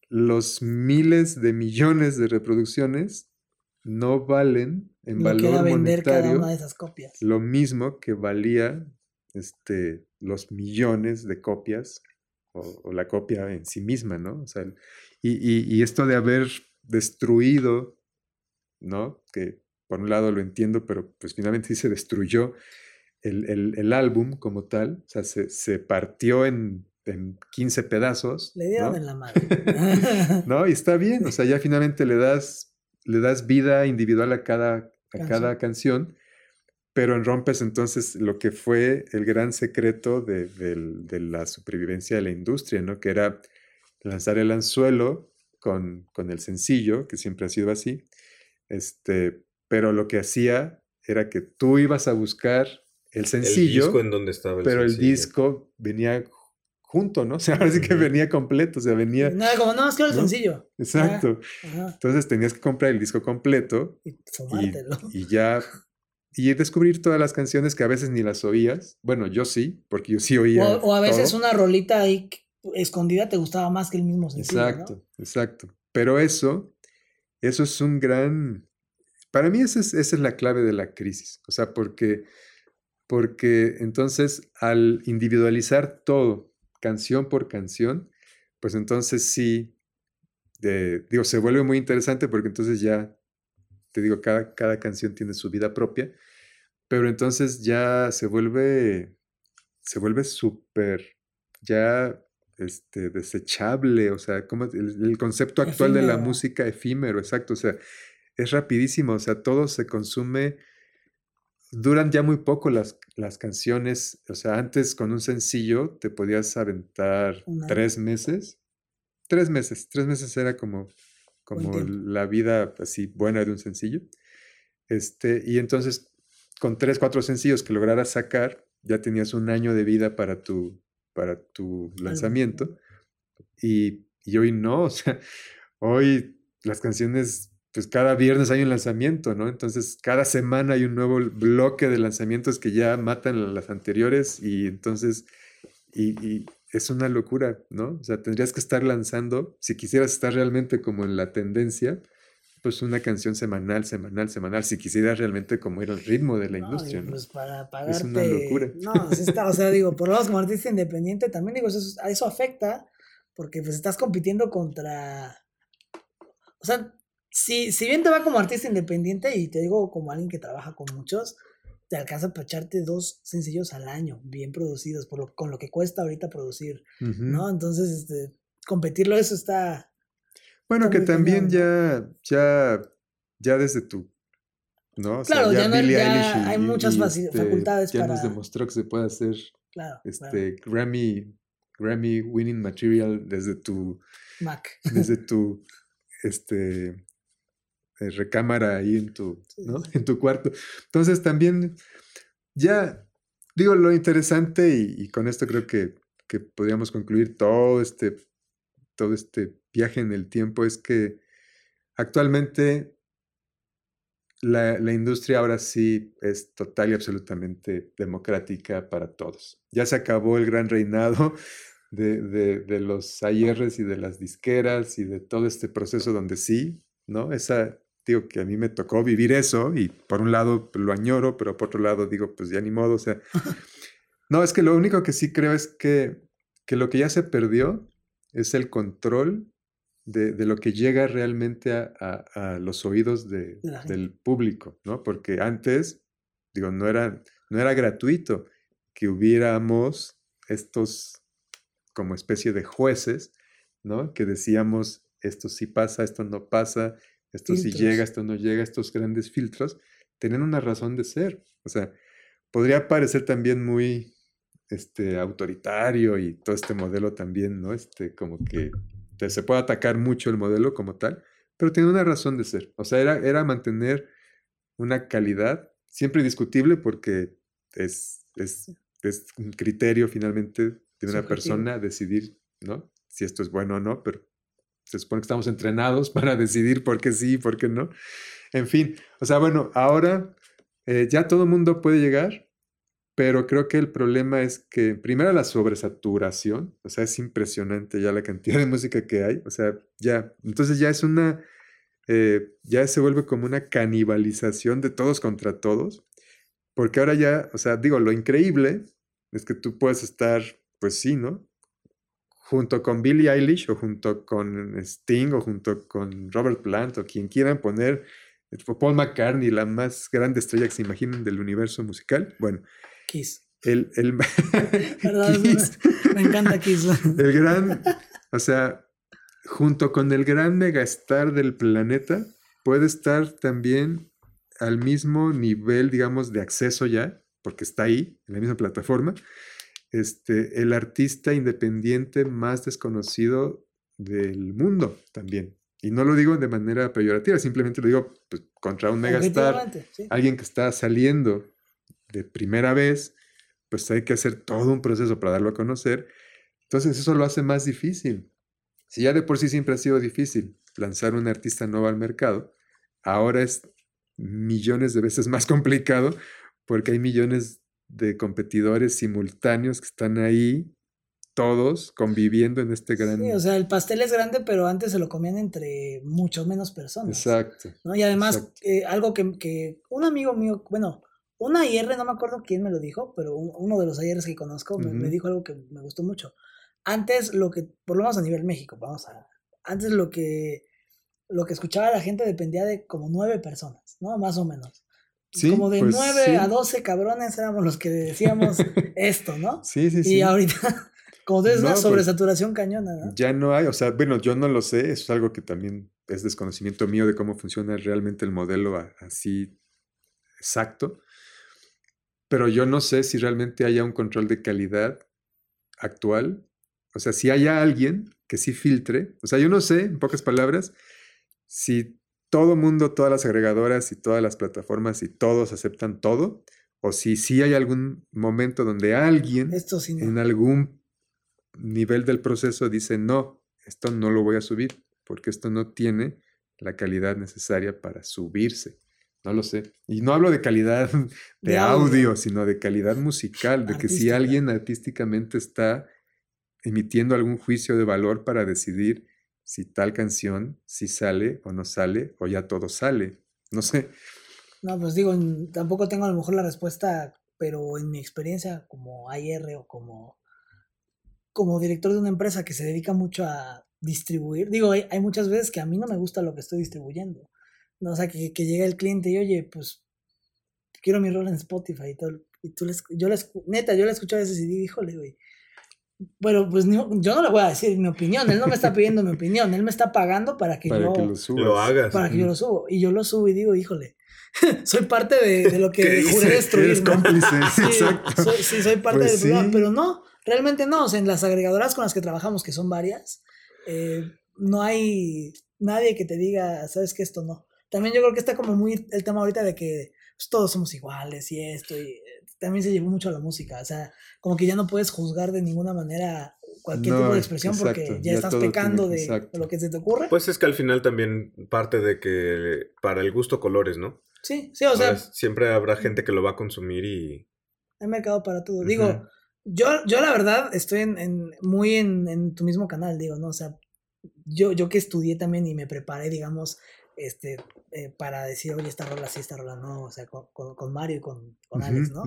los miles de millones de reproducciones no valen en valor monetario de esas copias. lo mismo que valía este, los millones de copias o, la copia en sí misma, ¿no? O sea, y, y, esto de haber destruido, ¿no? Que por un lado lo entiendo, pero pues finalmente sí se destruyó el, el, álbum como tal, o sea, se, se partió en, en, 15 pedazos. Le dieron en la madre. *laughs* ¿No? Y está bien, o sea, ya finalmente le das, le das vida individual a cada, a canción. cada canción, pero rompes entonces lo que fue el gran secreto de, de, la supervivencia de la industria, ¿no? Que era lanzar el anzuelo con, con el sencillo, que siempre ha sido así, este, pero lo que hacía era que tú ibas a buscar el sencillo. El disco en donde estaba el Pero el disco venía junto, ¿no? *laughs* O sea, ahora sí que venía completo, o sea, venía... No, como, no, es que era el sencillo. Exacto. Entonces tenías que comprar el disco completo. Y fumártelo. Y, ya... Y descubrir todas las canciones que a veces ni las oías. Bueno, yo sí, porque yo sí oía. O, a veces una rolita ahí escondida te gustaba más que el mismo sencillo. Exacto, exacto. Pero eso, eso es un gran... Para mí esa es, esa es la clave de la crisis. O sea, porque porque entonces al individualizar todo, canción por canción, pues entonces sí, digo, se vuelve muy interesante porque entonces ya, te digo, cada, cada canción tiene su vida propia, pero entonces ya se vuelve, se vuelve súper, ya este, desechable, o sea, como el, concepto actual de la música efímero, exacto, o sea, es rapidísimo, o sea, todo se consume duran ya muy poco las, las canciones. O sea, antes con un sencillo te podías aventar tres meses. Tres meses. Tres meses era como, como la vida así buena de un sencillo. Este, y entonces, con tres, cuatro sencillos que lograras sacar, ya tenías un año de vida para tu, para tu lanzamiento. Y, y hoy no, *laughs* o sea, hoy las canciones pues cada viernes hay un lanzamiento, ¿no? Entonces cada semana hay un nuevo bloque de lanzamientos que ya matan las anteriores y entonces, y, es una locura, ¿no? O sea, tendrías que estar lanzando, si quisieras estar realmente como en la tendencia, pues una canción semanal, semanal, semanal, si quisieras realmente como ir al ritmo de la industria, ¿no? Pues para pagarte... Es una locura. No, está, o sea, digo, por lo menos como artista independiente también digo, eso, eso afecta porque pues estás compitiendo contra... O sea, si, si bien te va como artista independiente y te digo como alguien que trabaja con muchos, te alcanza para echarte dos sencillos al año, bien producidos, por lo, con lo que cuesta ahorita producir, ¿no? Entonces, este, competirlo, eso está... Bueno, que también ya, ya, ya desde tu ¿no? claro, ya, no, ya hay muchas este, facultades ya nos demostró que se puede hacer este Grammy Grammy winning material desde tu Mac. Desde *laughs* tu este recámara ahí en tu, ¿no? *laughs* en tu cuarto. Entonces también ya digo lo interesante y, con esto creo que, que, podríamos concluir todo este, todo este viaje en el tiempo es que actualmente la, la, industria ahora sí es total y absolutamente democrática para todos. Ya se acabó el gran reinado de, de, de los AIRs y de las disqueras y de todo este proceso donde sí, ¿no? Esa digo que a mí me tocó vivir eso y por un lado lo añoro, pero por otro lado digo, pues ya ni modo, o sea, *laughs* no, es que lo único que sí creo es que, que lo que ya se perdió es el control de, de lo que llega realmente a, a, los oídos de, del público, ¿no? Porque antes, digo, no era, no era gratuito que hubiéramos estos como especie de jueces, ¿no? Que decíamos, esto sí pasa, esto no pasa, esto si llega, esto no llega, estos grandes filtros, tienen una razón de ser. O sea, podría parecer también muy, este, autoritario y todo este modelo también, ¿no? Este, como que se puede atacar mucho el modelo como tal, pero tiene una razón de ser. O sea, era, era mantener una calidad siempre discutible porque es, es, es un criterio finalmente de una persona decidir, ¿no? Si esto es bueno o no, pero se supone que estamos entrenados *laughs* para decidir por qué sí y por qué no. En fin, o sea, bueno, ahora eh, ya todo el mundo puede llegar, pero creo que el problema es que primero la sobresaturación, o sea, es impresionante ya la cantidad de música que hay, o sea, ya, entonces ya es una, eh, ya se vuelve como una canibalización de todos contra todos, porque ahora ya, o sea, digo, lo increíble es que tú puedes estar, pues sí, ¿no? Junto con Billie Eilish o junto con Sting o junto con Robert Plant o quien quieran poner Paul McCartney, la más grande estrella que se imaginen del universo musical. Bueno, Kiss. El, el *laughs* Me encanta Kiss. *laughs* El gran, o sea, junto con el gran megastar del planeta, puede estar también al mismo nivel, digamos, de acceso ya, porque está ahí, en la misma plataforma, este, el artista independiente más desconocido del mundo también. Y no lo digo de manera peyorativa, simplemente lo digo pues, contra un megastar, alguien que está saliendo de primera vez, pues hay que hacer todo un proceso para darlo a conocer. Entonces eso lo hace más difícil. Si ya de por sí siempre ha sido difícil lanzar un artista nuevo al mercado, ahora es millones de veces más complicado porque hay millones de competidores simultáneos que están ahí todos conviviendo en este gran... Sí, o sea, el pastel es grande, pero antes se lo comían entre mucho menos personas. Exacto. ¿no? Y además, eh, algo que, que, un amigo mío, bueno, un AIR, no me acuerdo quién me lo dijo, pero uno de los AIRs que conozco me, dijo algo que me gustó mucho. Antes lo que, por lo menos a nivel México, vamos a... Antes lo que, lo que escuchaba la gente dependía de como nueve personas, ¿no? Más o menos. Sí, como de pues nueve a doce cabrones éramos los que decíamos *laughs* esto, ¿no? Sí, sí, sí. Y ahorita *laughs* como es una pues, sobresaturación cañona, ¿no? Ya no hay, o sea, bueno, yo no lo sé, eso es algo que también es desconocimiento mío de cómo funciona realmente el modelo así exacto, pero yo no sé si realmente haya un control de calidad actual, o sea, si haya alguien que sí filtre, o sea, yo no sé, en pocas palabras, si todo mundo, todas las agregadoras y todas las plataformas y todos aceptan todo, o si sí hay algún momento donde alguien en algún nivel del proceso dice, no, esto no lo voy a subir, porque esto no tiene la calidad necesaria para subirse. No lo sé. Y no hablo de calidad *laughs* de, audio, sino de calidad musical, de que si alguien artísticamente está emitiendo algún juicio de valor para decidir si tal canción, si sale o no sale, o ya todo sale. No sé. No, pues digo, tampoco tengo a lo mejor la respuesta, pero en mi experiencia como AR o como como director de una empresa que se dedica mucho a distribuir, digo, hay, muchas veces que a mí no me gusta lo que estoy distribuyendo. ¿no? O sea, que, que llega el cliente y, oye, pues quiero mi rol en Spotify y todo. Y tú les, yo les, neta, yo le escucho a veces y digo, híjole, güey. Bueno, pues yo no le voy a decir mi opinión, él no me está pidiendo mi opinión, él me está pagando para que yo lo, hagas. Para que yo lo subo. Y yo lo subo y digo, híjole, *laughs* soy parte de, de lo que *laughs* juré destruir. Eres cómplice, *laughs* exacto. Soy, sí, soy parte pues del programa, pero no, Realmente no, o sea, en las agregadoras con las que trabajamos, que son varias, eh, no hay nadie que te diga, sabes que esto no. También yo creo que está como muy el tema ahorita de que pues, todos somos iguales y esto, y también se llevó mucho a la música, o sea, como que ya no puedes juzgar de ninguna manera cualquier tipo de expresión porque ya, estás pecando de, lo que se te ocurre. Pues es que al final también parte de que para el gusto colores, ¿no? Sí, sí, o sea. Siempre habrá gente que lo va a consumir y. Hay mercado para todo. Digo, yo, yo la verdad estoy en, muy en, tu mismo canal, digo, ¿no? O sea, yo, yo que estudié también y me preparé, digamos, este, eh, para decir, oye, esta rola sí, esta rola no, o sea, con, con, Mario y con, con Alex, ¿no?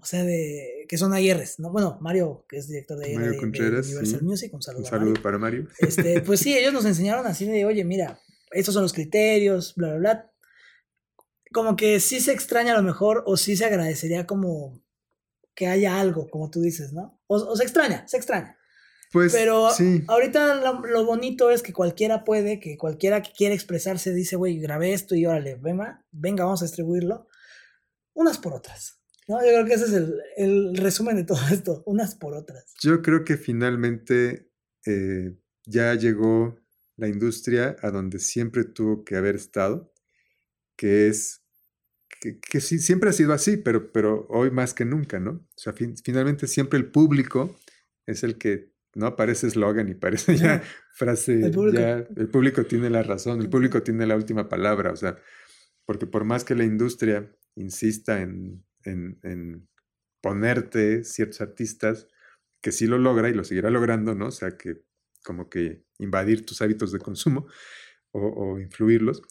O sea, de, que son ARs, ¿no? Bueno, Mario, que es director de, Mario Universal Music, un saludo, un saludo para Mario. Este, *laughs* pues sí, ellos nos enseñaron así de, oye, mira, estos son los criterios, bla, bla, bla. Como que sí se extraña a lo mejor, o sí se agradecería como que haya algo, como tú dices, ¿no? O, se extraña, se extraña. Pues, Pero ahorita lo, bonito es que cualquiera puede, que cualquiera que quiera expresarse dice, güey, grabé esto y órale, venga, venga, vamos a distribuirlo. Unas por otras. No, yo creo que ese es el, resumen de todo *laughs* esto, unas por otras. Yo creo que finalmente eh, ya llegó la industria a donde siempre tuvo que haber estado, que es que, sí, siempre ha sido así, pero, pero hoy más que nunca, ¿no? O sea, finalmente siempre el público es el que no parece eslogan y parece ya frase, el público. ya el público tiene la razón, el público tiene la última palabra, o sea, porque por más que la industria insista en, en, en ponerte ciertos artistas, que sí lo logra y lo seguirá logrando, ¿no? O sea, que como que invadir tus hábitos de consumo o, o influirlos,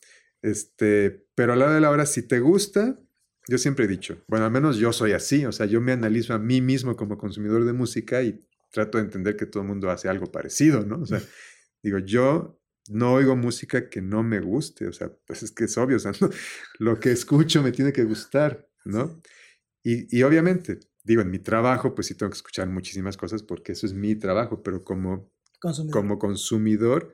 este, pero a la hora de la hora, si te gusta, yo siempre he dicho, bueno, al menos yo soy así, o sea, yo me analizo a mí mismo como consumidor de música y trato de entender que todo el mundo hace algo parecido, ¿no? O sea, *laughs* digo, yo no oigo música que no me guste, o sea, pues es que es obvio, o sea, *laughs* lo que escucho me tiene que gustar, ¿no? Y, y, obviamente, digo, en mi trabajo, pues sí tengo que escuchar muchísimas cosas porque eso es mi trabajo, pero como como consumidor,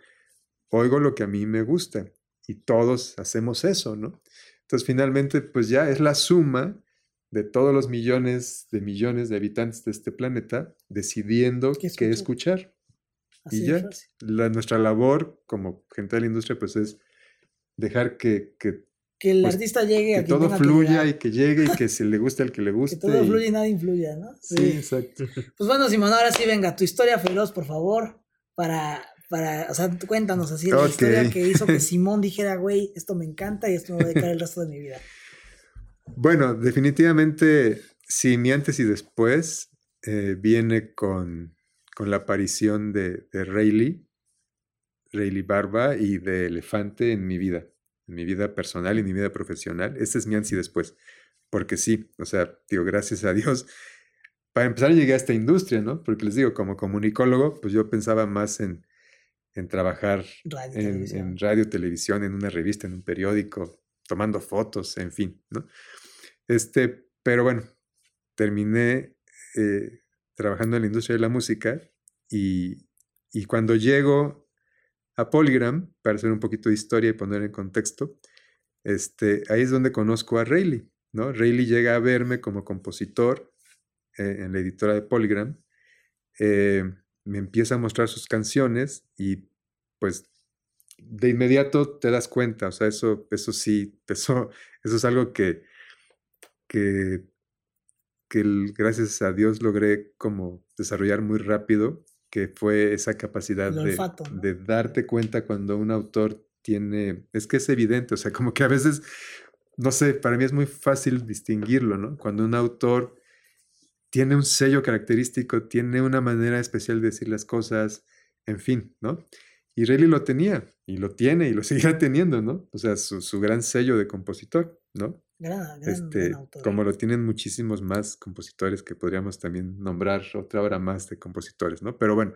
oigo lo que a mí me gusta y todos hacemos eso, ¿no? Entonces, finalmente, pues ya es la suma de todos los millones de millones de habitantes de este planeta decidiendo qué, escuchar. y ya, la, nuestra labor como gente de la industria, pues es dejar que... Que, que el pues, artista llegue a que todo fluya y que llegue y que *laughs* se le guste al que le guste. que todo fluya y nada influya, ¿no? Sí. sí, exacto. Pues bueno, Simón, ahora sí venga, tu historia feroz, por favor, para, para, o sea, cuéntanos así la historia que hizo que *laughs* Simón dijera, güey, esto me encanta y esto me va a dedicar el resto de mi vida. Bueno, definitivamente, sí, mi antes y después eh, viene con, con, la aparición de, de Rayleigh, Rayleigh Barba y de Elefante en mi vida, en mi vida personal y en mi vida profesional. Ese es mi antes y después, porque sí, o sea, digo, gracias a Dios, para empezar llegué a esta industria, ¿no? Porque les digo, como comunicólogo, pues yo pensaba más en en trabajar en, radio, televisión, en una revista, en un periódico, tomando fotos, en fin, ¿no? Este, pero bueno, terminé eh, trabajando en la industria de la música y, y, cuando llego a Polygram, para hacer un poquito de historia y poner en contexto, este, ahí es donde conozco a Rayleigh, ¿no? Rayleigh llega a verme como compositor eh, en la editora de Polygram. Eh, me empieza a mostrar sus canciones y pues de inmediato te das cuenta, o sea, eso, eso sí, *laughs* eso, eso es algo que, que, que gracias a Dios logré como desarrollar muy rápido, que fue esa capacidad de, de darte cuenta cuando un autor tiene, es que es evidente, o sea, como que a veces, no sé, para mí es muy fácil distinguirlo, ¿no? Cuando un autor tiene un sello característico, tiene una manera especial de decir las cosas, en fin, ¿no? Y Rayleigh lo tenía, y lo tiene, y lo *laughs* seguirá teniendo, ¿no? O sea, su, gran sello de compositor, ¿no? este, como lo tienen muchísimos más compositores que podríamos también nombrar otra hora más de compositores, ¿no? Pero bueno,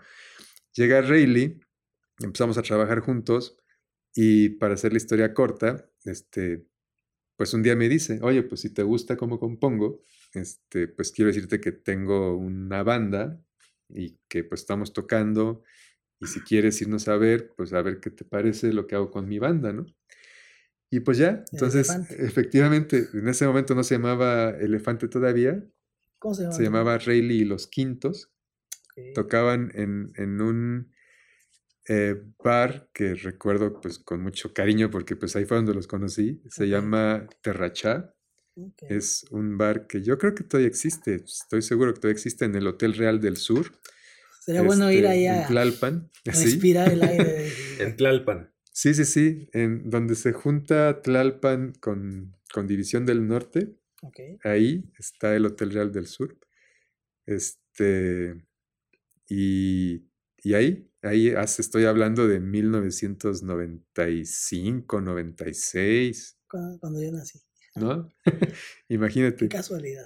llega Rayleigh, empezamos a trabajar juntos, y para hacer la historia corta, este, pues un día me dice, oye, pues si te gusta cómo compongo, este, pues quiero decirte que tengo una banda y que pues estamos tocando y si quieres irnos a ver, pues a ver qué te parece lo que hago con mi banda, ¿no? Y pues ya, entonces efectivamente, en ese momento no se llamaba Elefante todavía. ¿Cómo se llamaba? Se llamaba Rayleigh y los Quintos. Tocaban en, en un eh, bar que recuerdo pues con mucho cariño porque pues ahí fue donde los conocí. Se llama Terrachá. Es un bar que yo creo que todavía existe, estoy seguro que todavía existe en el Hotel Real del Sur. Sería bueno ir ahí a en Tlalpan. respirar el aire. *laughs* en Tlalpan. Sí, sí, sí, en donde se junta Tlalpan con, con División del Norte. Ahí está el Hotel Real del Sur. Este, y, y ahí, ahí estoy hablando de 1995, 96. Cuando, cuando yo nací. ¿no? *laughs* *laughs* Imagínate. Qué casualidad.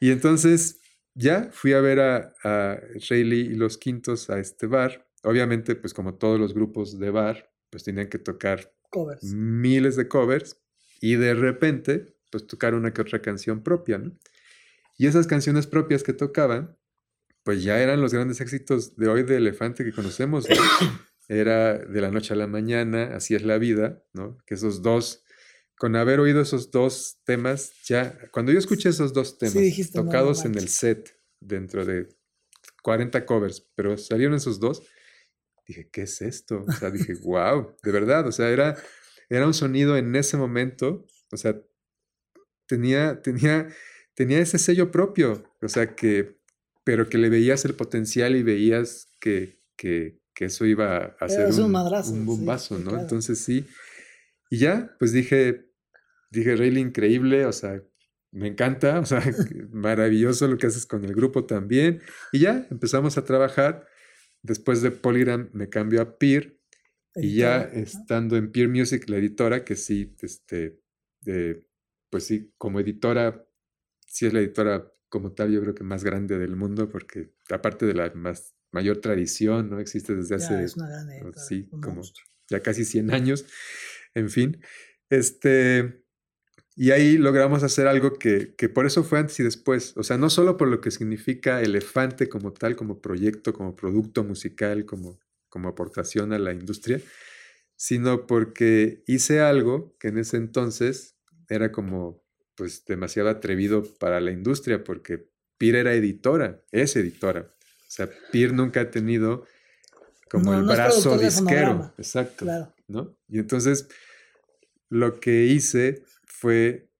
y entonces ya fui a ver a, a Rayleigh y los Quintos a este bar. Obviamente, pues como todos los grupos de bar, pues tenían que tocar miles de covers y de repente, pues tocar una que otra canción propia, ¿no? Y esas canciones propias que tocaban, pues ya eran los grandes éxitos de hoy de Elefante que conocemos, Era de la noche a la mañana, así es la vida, ¿no? Que esos dos con haber oído esos dos temas, ya, cuando yo escuché esos dos temas tocados en el set, dentro de 40 covers, pero salieron esos dos, dije, ¿qué es esto? O sea, dije, *laughs* wow, de verdad, o sea, era, era un sonido en ese momento, o sea, tenía, tenía, tenía ese sello propio, o sea, que, pero que le veías el potencial y veías que, que, que eso iba a ser un, un, bombazo, ¿no? Entonces sí, y ya, pues dije, dije, Rayleigh, increíble, o sea, me encanta, o sea, *laughs* maravilloso lo que haces con el grupo también. Y ya empezamos a trabajar. Después de Polygram me cambio a Peer. Y ya estando en Peer Music, la editora, que sí, este, pues sí, como editora, sí es la editora como tal, yo creo que más grande del mundo, porque aparte de la más, mayor tradición, ¿no? Existe desde hace, sí, como ya casi 100 años, en fin. Este, y ahí logramos hacer algo que, que, por eso fue antes y después. O sea, no solo por lo que significa Elefante como tal, como proyecto, como producto musical, como, como aportación a la industria, sino porque hice algo que en ese entonces era como pues demasiado atrevido para la industria, porque PIR era editora, es editora. O sea, PIR nunca ha tenido como el brazo disquero. Exacto. ¿No? Y entonces lo que hice fue,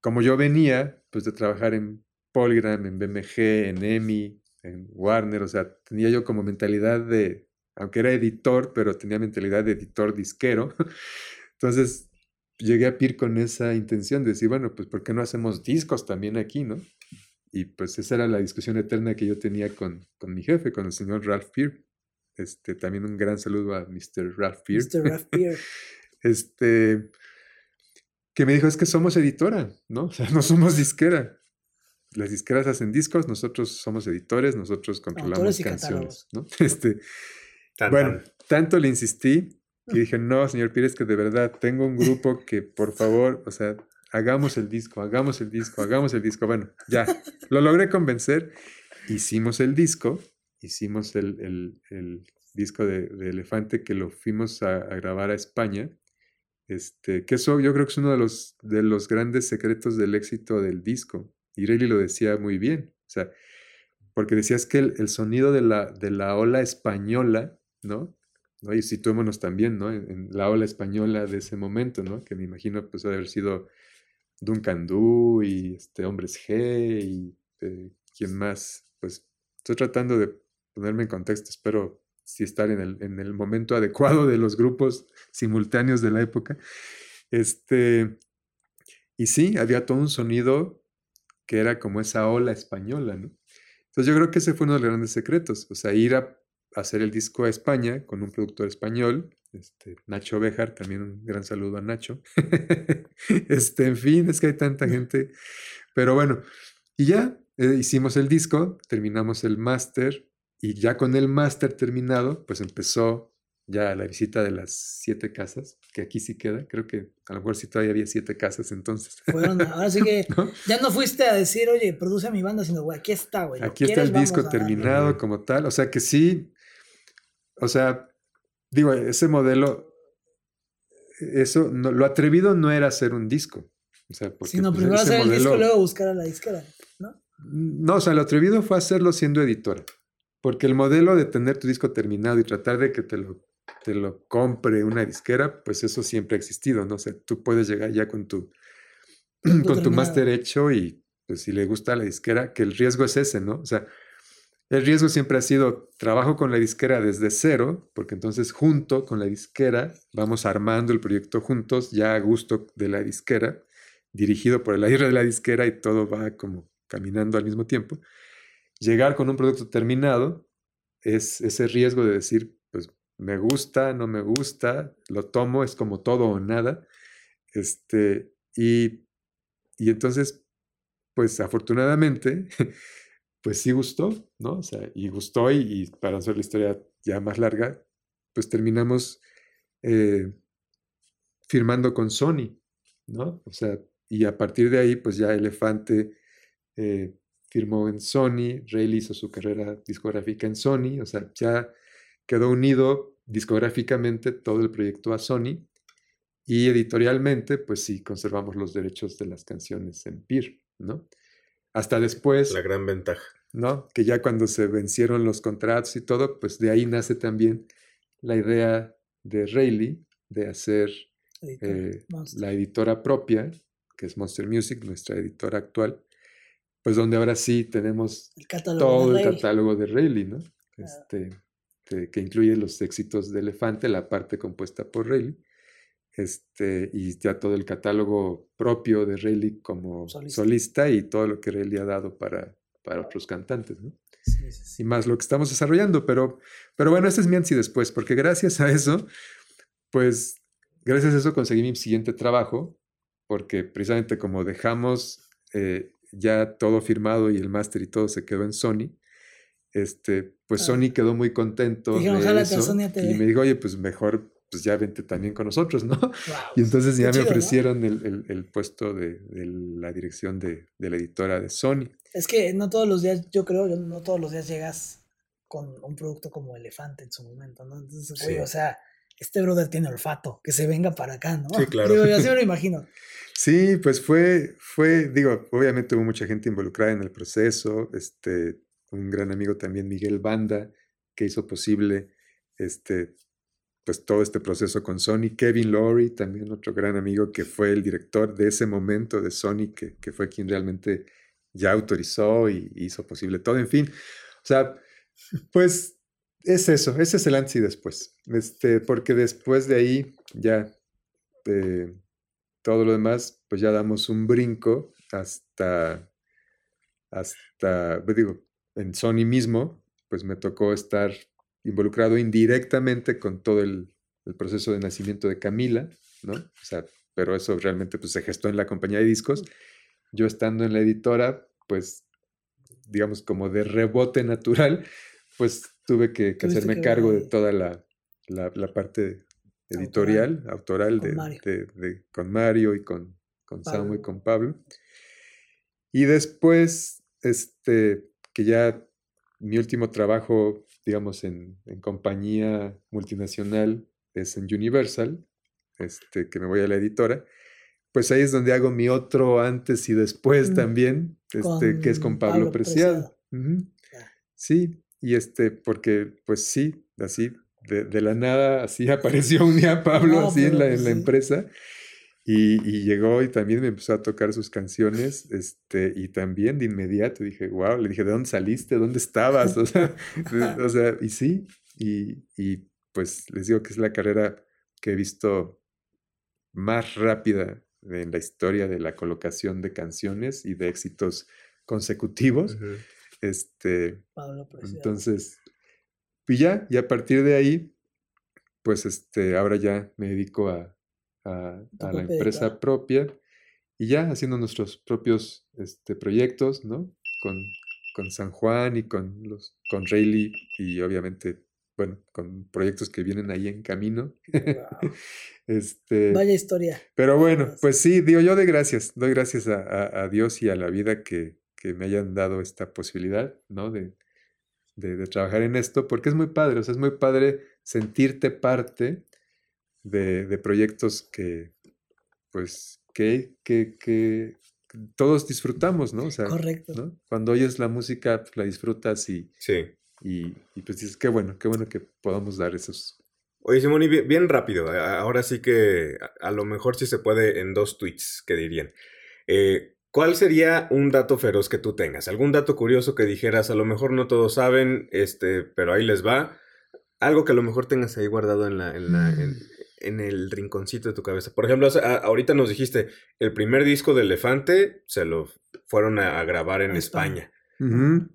como yo venía, pues de trabajar en Polygram, en BMG, en EMI, en Warner, o sea, tenía yo como mentalidad de, aunque era editor, pero tenía mentalidad de editor disquero. *laughs* Entonces llegué a PIR con esa intención de decir, bueno, pues ¿por qué no hacemos discos también aquí, no? Y pues esa era la discusión eterna que yo tenía con, con mi jefe, con el señor Ralph Peer. Este, también un gran saludo a Mr. Ralph Peer. Mr. Ralph Peer. *laughs* este, que me dijo, es que somos editora, ¿no? O sea, *laughs* no somos disquera. Las disqueras hacen discos, nosotros somos editores, nosotros controlamos canciones, ¿no? *laughs* Este, bueno, tanto le insistí que dije, no, señor Pires, que de verdad tengo un grupo que, por favor, o sea, hagamos el disco, hagamos el disco, hagamos el disco. Bueno, ya, lo logré convencer, hicimos el disco, hicimos el, disco de, Elefante que lo fuimos a grabar a España este, que eso yo creo que es uno de los, de los grandes secretos del éxito del disco. Y Rayleigh lo decía muy bien. O sea, porque decías que el, sonido de la, de la ola española, ¿no? ¿no? Y situémonos también, ¿no? En, la ola española de ese momento, ¿no? Que me imagino pues haber sido Duncan Du y este, Hombres G y eh, quién más. Pues estoy tratando de ponerme en contexto, espero si estar en el, en el, momento *laughs* adecuado de los grupos simultáneos de la época. Este, y sí, había todo un sonido que era como esa ola española, ¿no? Entonces yo creo que ese fue uno de los grandes secretos, o sea, ir a, hacer el disco a España con un productor español, este, Nacho Bejar, también un gran saludo a Nacho. *laughs* este, en fin, es que hay tanta *laughs* gente, pero bueno, y ya eh, hicimos el disco, terminamos el máster, y ya con el máster terminado, pues empezó ya la visita de las siete casas, que aquí sí queda. Creo que a lo mejor sí todavía había siete casas entonces. Fueron, ahora sí *laughs* que ya no fuiste a decir, oye, produce mi banda, sino, güey, aquí está, güey. Aquí está el disco terminado como tal. O sea que sí, o sea, digo, ese modelo, eso, no, lo atrevido no era hacer un disco. O sea, porque, Sino pues, primero hacer el disco y luego buscar a la disquera, ¿no? No, o sea, lo atrevido fue hacerlo siendo editora. Porque el modelo de tener tu disco terminado y tratar de que te lo, te lo compre una disquera, pues eso siempre ha existido, ¿no? O sea, tú puedes llegar ya con tu, *clears throat* con tu máster hecho y pues si le gusta la disquera, que el riesgo es ese, ¿no? O sea, el riesgo siempre ha sido trabajo con la disquera desde cero, porque entonces junto con la disquera vamos armando el proyecto juntos, ya a gusto de la disquera, dirigido por el aire de la disquera y todo va como caminando al mismo tiempo llegar con un producto terminado es ese riesgo de decir, pues me gusta, no me gusta, lo tomo, es como todo o nada. Este, y, y entonces, pues afortunadamente, *laughs* pues sí gustó, ¿no? O sea, y gustó y, para hacer la historia ya más larga, pues terminamos eh, firmando con Sony, ¿no? O sea, y a partir de ahí, pues ya Elefante eh, firmó en Sony, Rayleigh hizo su carrera discográfica en Sony, o sea, ya quedó unido discográficamente todo el proyecto a Sony. Y editorialmente, pues sí, conservamos los derechos de las canciones en PIR, ¿no? Hasta después. La gran ventaja. ¿No? Que ya cuando se vencieron los contratos y todo, pues de ahí nace también la idea de Rayleigh de hacer eh, la editora propia, que es Monster Music, nuestra editora actual, pues donde ahora sí tenemos todo el catálogo de Rayleigh, ¿no? Este, que incluye los éxitos de Elefante, la parte compuesta por Rayleigh, este, y ya todo el catálogo propio de Rayleigh como solista. y todo lo que Rayleigh ha dado para, para otros cantantes, ¿no? Y más lo que estamos desarrollando, pero, pero bueno, ese es mi ansi después, porque gracias a eso, pues gracias a eso conseguí mi siguiente trabajo, porque precisamente como dejamos eh, ya todo firmado y el máster y todo se quedó en Sony, este, pues ah. Sony quedó muy contento de eso, y me dijo, oye, pues mejor pues ya vente también con nosotros, ¿no? y entonces ya me ofrecieron el, el, puesto de, de, la dirección de, de, la editora de Sony. Es que no todos los días, yo creo, no todos los días llegas con un producto como Elefante en su momento, ¿no? Entonces, güey, o sea, este brother tiene olfato, que se venga para acá, ¿no? Sí, claro. Digo, yo así me lo *laughs* imagino. Sí, pues fue, fue, digo, obviamente hubo mucha gente involucrada en el proceso, este, un gran amigo también, Miguel Banda, que hizo posible, este, pues todo este proceso con Sony. Kevin Laurie, también otro gran amigo que fue el director de ese momento de Sony, que, que fue quien realmente ya autorizó y hizo posible todo. En fin, o sea, pues es eso, ese es el antes y después. Este, porque después de ahí ya eh, todo lo demás, pues ya damos un brinco hasta, hasta, pues digo, en Sony mismo, pues me tocó estar involucrado indirectamente con todo el, proceso de nacimiento de Camila, ¿no? O sea, pero eso realmente pues, se gestó en la compañía de discos. Yo estando en la editora, pues, digamos, como de rebote natural, pues tuve que, hacerme cargo de toda la, la, parte editorial, autoral, de, con, Mario. y con, con Samu y con Pablo. Y después, este, que ya mi último trabajo digamos, en, compañía multinacional, es en Universal, este, que me voy a la editora, pues ahí es donde hago mi otro antes y después mm, también, este, que es con Pablo, Preciado. Sí, y este, porque pues sí, así, de, la nada, así *laughs* apareció un día Pablo, así en la, en la empresa. Y, llegó y también me empezó a tocar sus canciones, este, y también de inmediato dije, wow, le dije, ¿de dónde saliste? ¿Dónde estabas? *laughs* O sea, o sea y sí, y, y, pues les digo que es la carrera que he visto más rápida en la historia de la colocación de canciones y de éxitos consecutivos. Este, entonces, y ya, y a partir de ahí, pues este, ahora ya me dedico a, a, la empresa propia y ya haciendo nuestros propios este, proyectos, ¿no? Con, con San Juan y con, los, con Rayleigh y obviamente, bueno, con proyectos que vienen ahí en camino. *laughs* este, Vaya historia. Pero bueno, pues sí, digo yo de gracias, doy gracias a, a, Dios y a la vida que, que, me hayan dado esta posibilidad, ¿no? De, de, de, trabajar en esto, porque es muy padre, o sea, es muy padre sentirte parte de, proyectos que, pues, que, que, todos disfrutamos, ¿no? O sea, Correcto. Cuando oyes la música, pues, la disfrutas y, sí. y, pues dices, qué bueno, qué bueno que podamos dar esos. Oye, Simón, bien, rápido, ahora sí que a, lo mejor sí se puede en dos tweets, que dirían. Eh, ¿Cuál sería un dato feroz que tú tengas? ¿Algún dato curioso que dijeras, a lo mejor no todos saben, este, pero ahí les va? Algo que a lo mejor tengas ahí guardado en la, en la, mm en el rinconcito de tu cabeza. Por ejemplo, ahorita nos dijiste, el primer disco de Elefante se lo fueron a, grabar en España.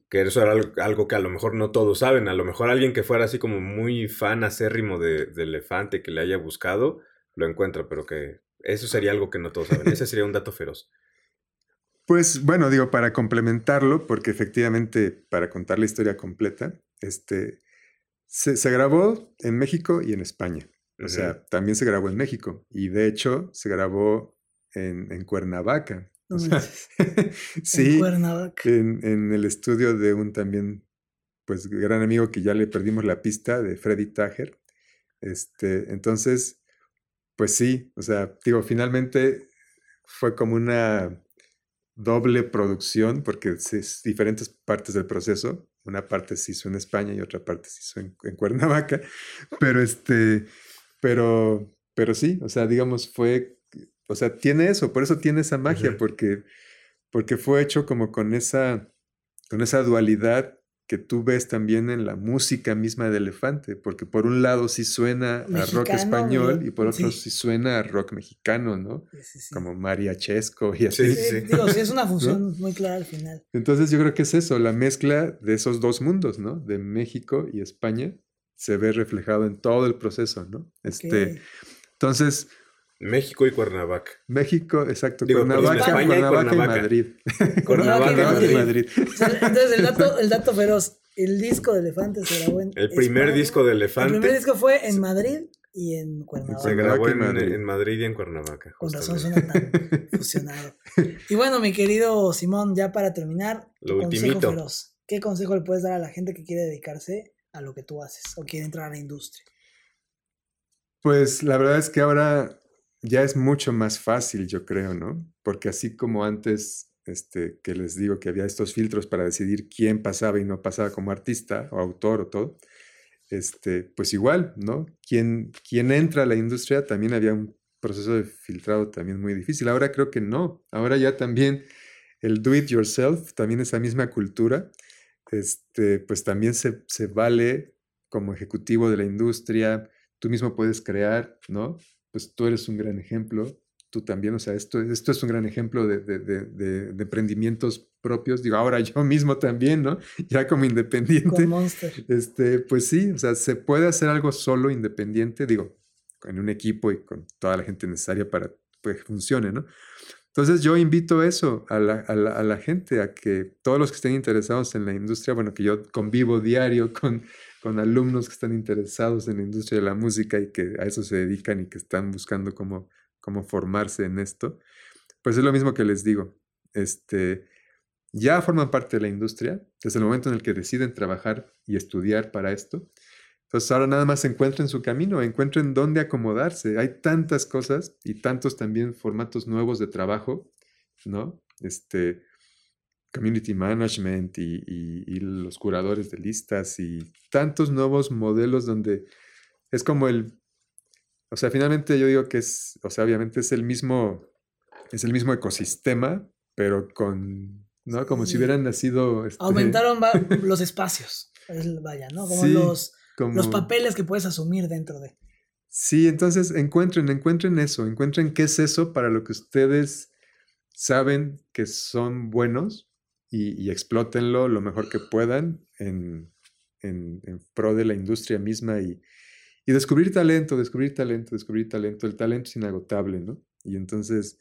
Que eso era algo, que a lo mejor no todos saben. A lo mejor alguien que fuera así como muy fan acérrimo de, de Elefante, que le haya buscado, lo encuentra, pero que eso sería algo que no todos saben. Ese sería un dato feroz. Pues bueno, digo, para complementarlo, porque efectivamente, para contar la historia completa, este, se, se grabó en México y en España. O sea, también se grabó en México y de hecho se grabó en, en Cuernavaca. *laughs* sí, en, Cuernavaca. En, el estudio de un también, pues, gran amigo que ya le perdimos la pista, de Freddy Tager. Este, entonces, pues sí, o sea, digo, finalmente fue como una doble producción porque es diferentes partes del proceso. Una parte se hizo en España y otra parte se hizo en, en Cuernavaca, *laughs* pero este, pero, pero sí, o sea, digamos, fue, o sea, tiene eso, por eso tiene esa magia, porque, porque fue hecho como con esa, con esa dualidad que tú ves también en la música misma de Elefante, porque por un lado sí suena a rock español y por otro sí. suena a rock mexicano, ¿no? Sí, Como mariachesco y así. Sí, Digo, sí es una función muy clara al final. Entonces yo creo que es eso, la mezcla de esos dos mundos, ¿no? De México y España se ve reflejado en todo el proceso, ¿no? Este, entonces... México y Cuernavaca. México, exacto. Digo, Cuernavaca, España *laughs* Cuernavaca, y, Cuernavaca. y Madrid. Cuernavaca, y Madrid. Entonces, el dato, el dato feroz. El disco de Elefante se grabó en. El primer España. disco de Elefante. El primer disco fue en Madrid y en Cuernavaca. Se grabó en Madrid, en Madrid y en Cuernavaca. Con razón suena tan *laughs* fusionado. Y bueno, mi querido Simón, ya para terminar, Lo ultimito. feroz. ¿Qué consejo le puedes dar a la gente que quiere dedicarse a lo que tú haces o quiere entrar a la industria? Pues la verdad es que ahora ya es mucho más fácil, yo creo, ¿no? Porque así como antes, este, que les digo que había estos filtros para decidir quién pasaba y no pasaba como artista o autor o todo, este, pues igual, ¿no? Quien, entra a la industria también había un proceso de filtrado también muy difícil. Ahora creo que no. Ahora ya también el do it yourself, también esa misma cultura, este, pues también se, se vale como ejecutivo de la industria, tú mismo puedes crear, ¿no? Pues tú eres un gran ejemplo, tú también, o sea, esto, esto es un gran ejemplo de, de, de, de, emprendimientos propios, digo, ahora yo mismo también, ¿no? *laughs* Ya como independiente. Con Monster. Este, pues sí, o sea, se puede hacer algo solo independiente, digo, en un equipo y con toda la gente necesaria para pues, que funcione, ¿no? Entonces yo invito eso a la, a, la, a la, gente, a que todos los que estén interesados en la industria, bueno, que yo convivo diario con, con alumnos que están interesados en la industria de la música y que a eso se dedican y que están buscando cómo, cómo formarse en esto, pues es lo mismo que les digo. Este, ya forman parte de la industria desde el momento en el que deciden trabajar y estudiar para esto. Entonces ahora nada más encuentren su camino, encuentren dónde acomodarse. Hay tantas cosas y tantos también formatos nuevos de trabajo, ¿no? Este, community management y, y, y, los curadores de listas y tantos nuevos modelos donde es como el, o sea, finalmente yo digo que es, o sea, obviamente es el mismo, es el mismo ecosistema, pero con, ¿no? Como sí. si hubieran nacido... Este... Aumentaron *laughs* los espacios, vaya, ¿no? Como sí, los, como... los papeles que puedes asumir dentro de... Sí, entonces encuentren, encuentren eso, encuentren qué es eso para lo que ustedes saben que son buenos y, y explótenlo lo mejor que puedan en, en, en, pro de la industria misma y, y, descubrir talento, descubrir talento, descubrir talento. El talento es inagotable, ¿no? Y entonces,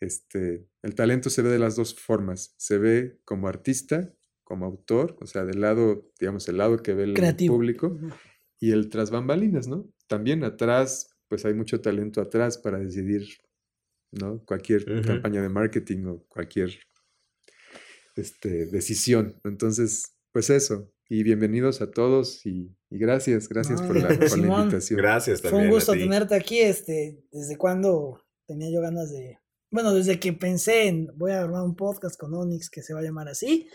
este, el talento se ve de las dos formas. Se ve como artista, como autor, o sea, del lado, digamos, el lado que ve el Creativo. público, y el tras bambalinas, ¿no? También atrás, pues hay mucho talento atrás para decidir, ¿no? Cualquier uh -huh. campaña de marketing o cualquier este, decisión. Entonces, pues eso. Y bienvenidos a todos y, y gracias, gracias no, por, la, por Simón, la, invitación. Gracias también. Fue un gusto tenerte aquí. Este, ¿Desde cuándo tenía yo ganas de... Bueno, desde que pensé en voy a armar un podcast con Onyx que se va a llamar así,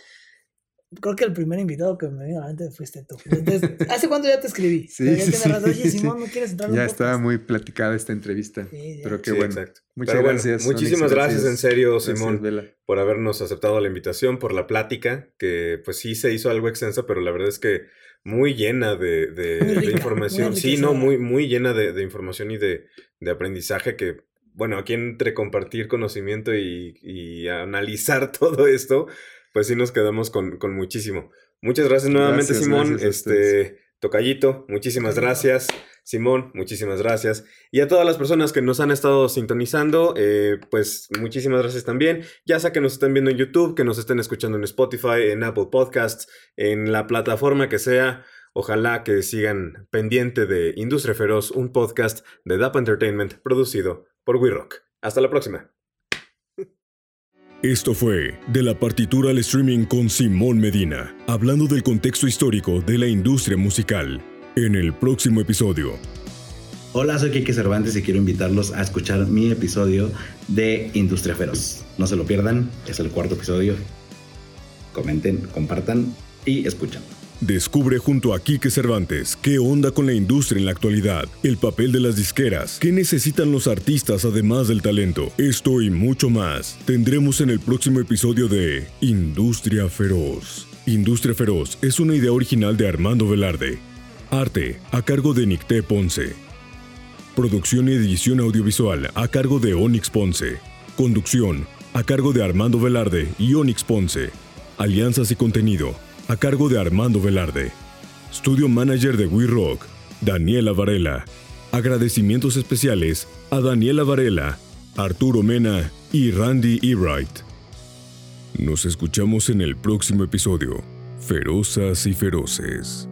creo que el primer invitado que me vino a la mente fuiste tú. Entonces, *laughs* ¿hace cuánto ya te escribí? Sí, ya sí, razón. Oye, Simón, ¿no quieres entrar Ya estaba muy platicada esta entrevista. Sí, pero qué sí, bueno. Exacto. Muchas pero gracias. Bueno, muchísimas gracias, gracias, en serio, Simón, gracias, por habernos aceptado la invitación, por la plática, que pues sí se hizo algo extensa, pero la verdad es que muy llena de, de, rica, de información. Sí, no, muy, muy llena de, de información y de, de aprendizaje que bueno, aquí entre compartir conocimiento y, y, analizar *laughs* todo esto, pues sí nos quedamos con, con muchísimo. Muchas gracias nuevamente, gracias, Simón. Gracias este, Tocayito, muchísimas gracias. Simón, muchísimas gracias. Y a todas las personas que nos han estado sintonizando, eh, pues muchísimas gracias también. Ya sea que nos estén viendo en YouTube, que nos estén escuchando en Spotify, en Apple Podcasts, en la plataforma que sea. Ojalá que sigan pendiente de Industria Feroz, un podcast de DAP Entertainment producido por We Rock. Hasta la próxima. Esto fue De la partitura al streaming con Simón Medina, hablando del contexto histórico de la industria musical. En el próximo episodio. Hola, soy Kike Cervantes y quiero invitarlos a escuchar mi episodio de Industria Feroz. No se lo pierdan, es el cuarto episodio. Comenten, compartan y escuchan. Descubre junto a Quique Cervantes qué onda con la industria en la actualidad, el papel de las disqueras, qué necesitan los artistas además del talento, esto y mucho más. Tendremos en el próximo episodio de Industria Feroz. Industria Feroz es una idea original de Armando Velarde. Arte a cargo de Nicté Ponce. Producción y edición audiovisual a cargo de Onyx Ponce. Conducción a cargo de Armando Velarde y Onyx Ponce. Alianzas y contenido a cargo de Armando Velarde. Studio Manager de We Rock, Daniela Varela. Agradecimientos especiales a Daniela Varela, Arturo Mena y Randy Wright. Nos escuchamos en el próximo episodio. Ferozas y feroces.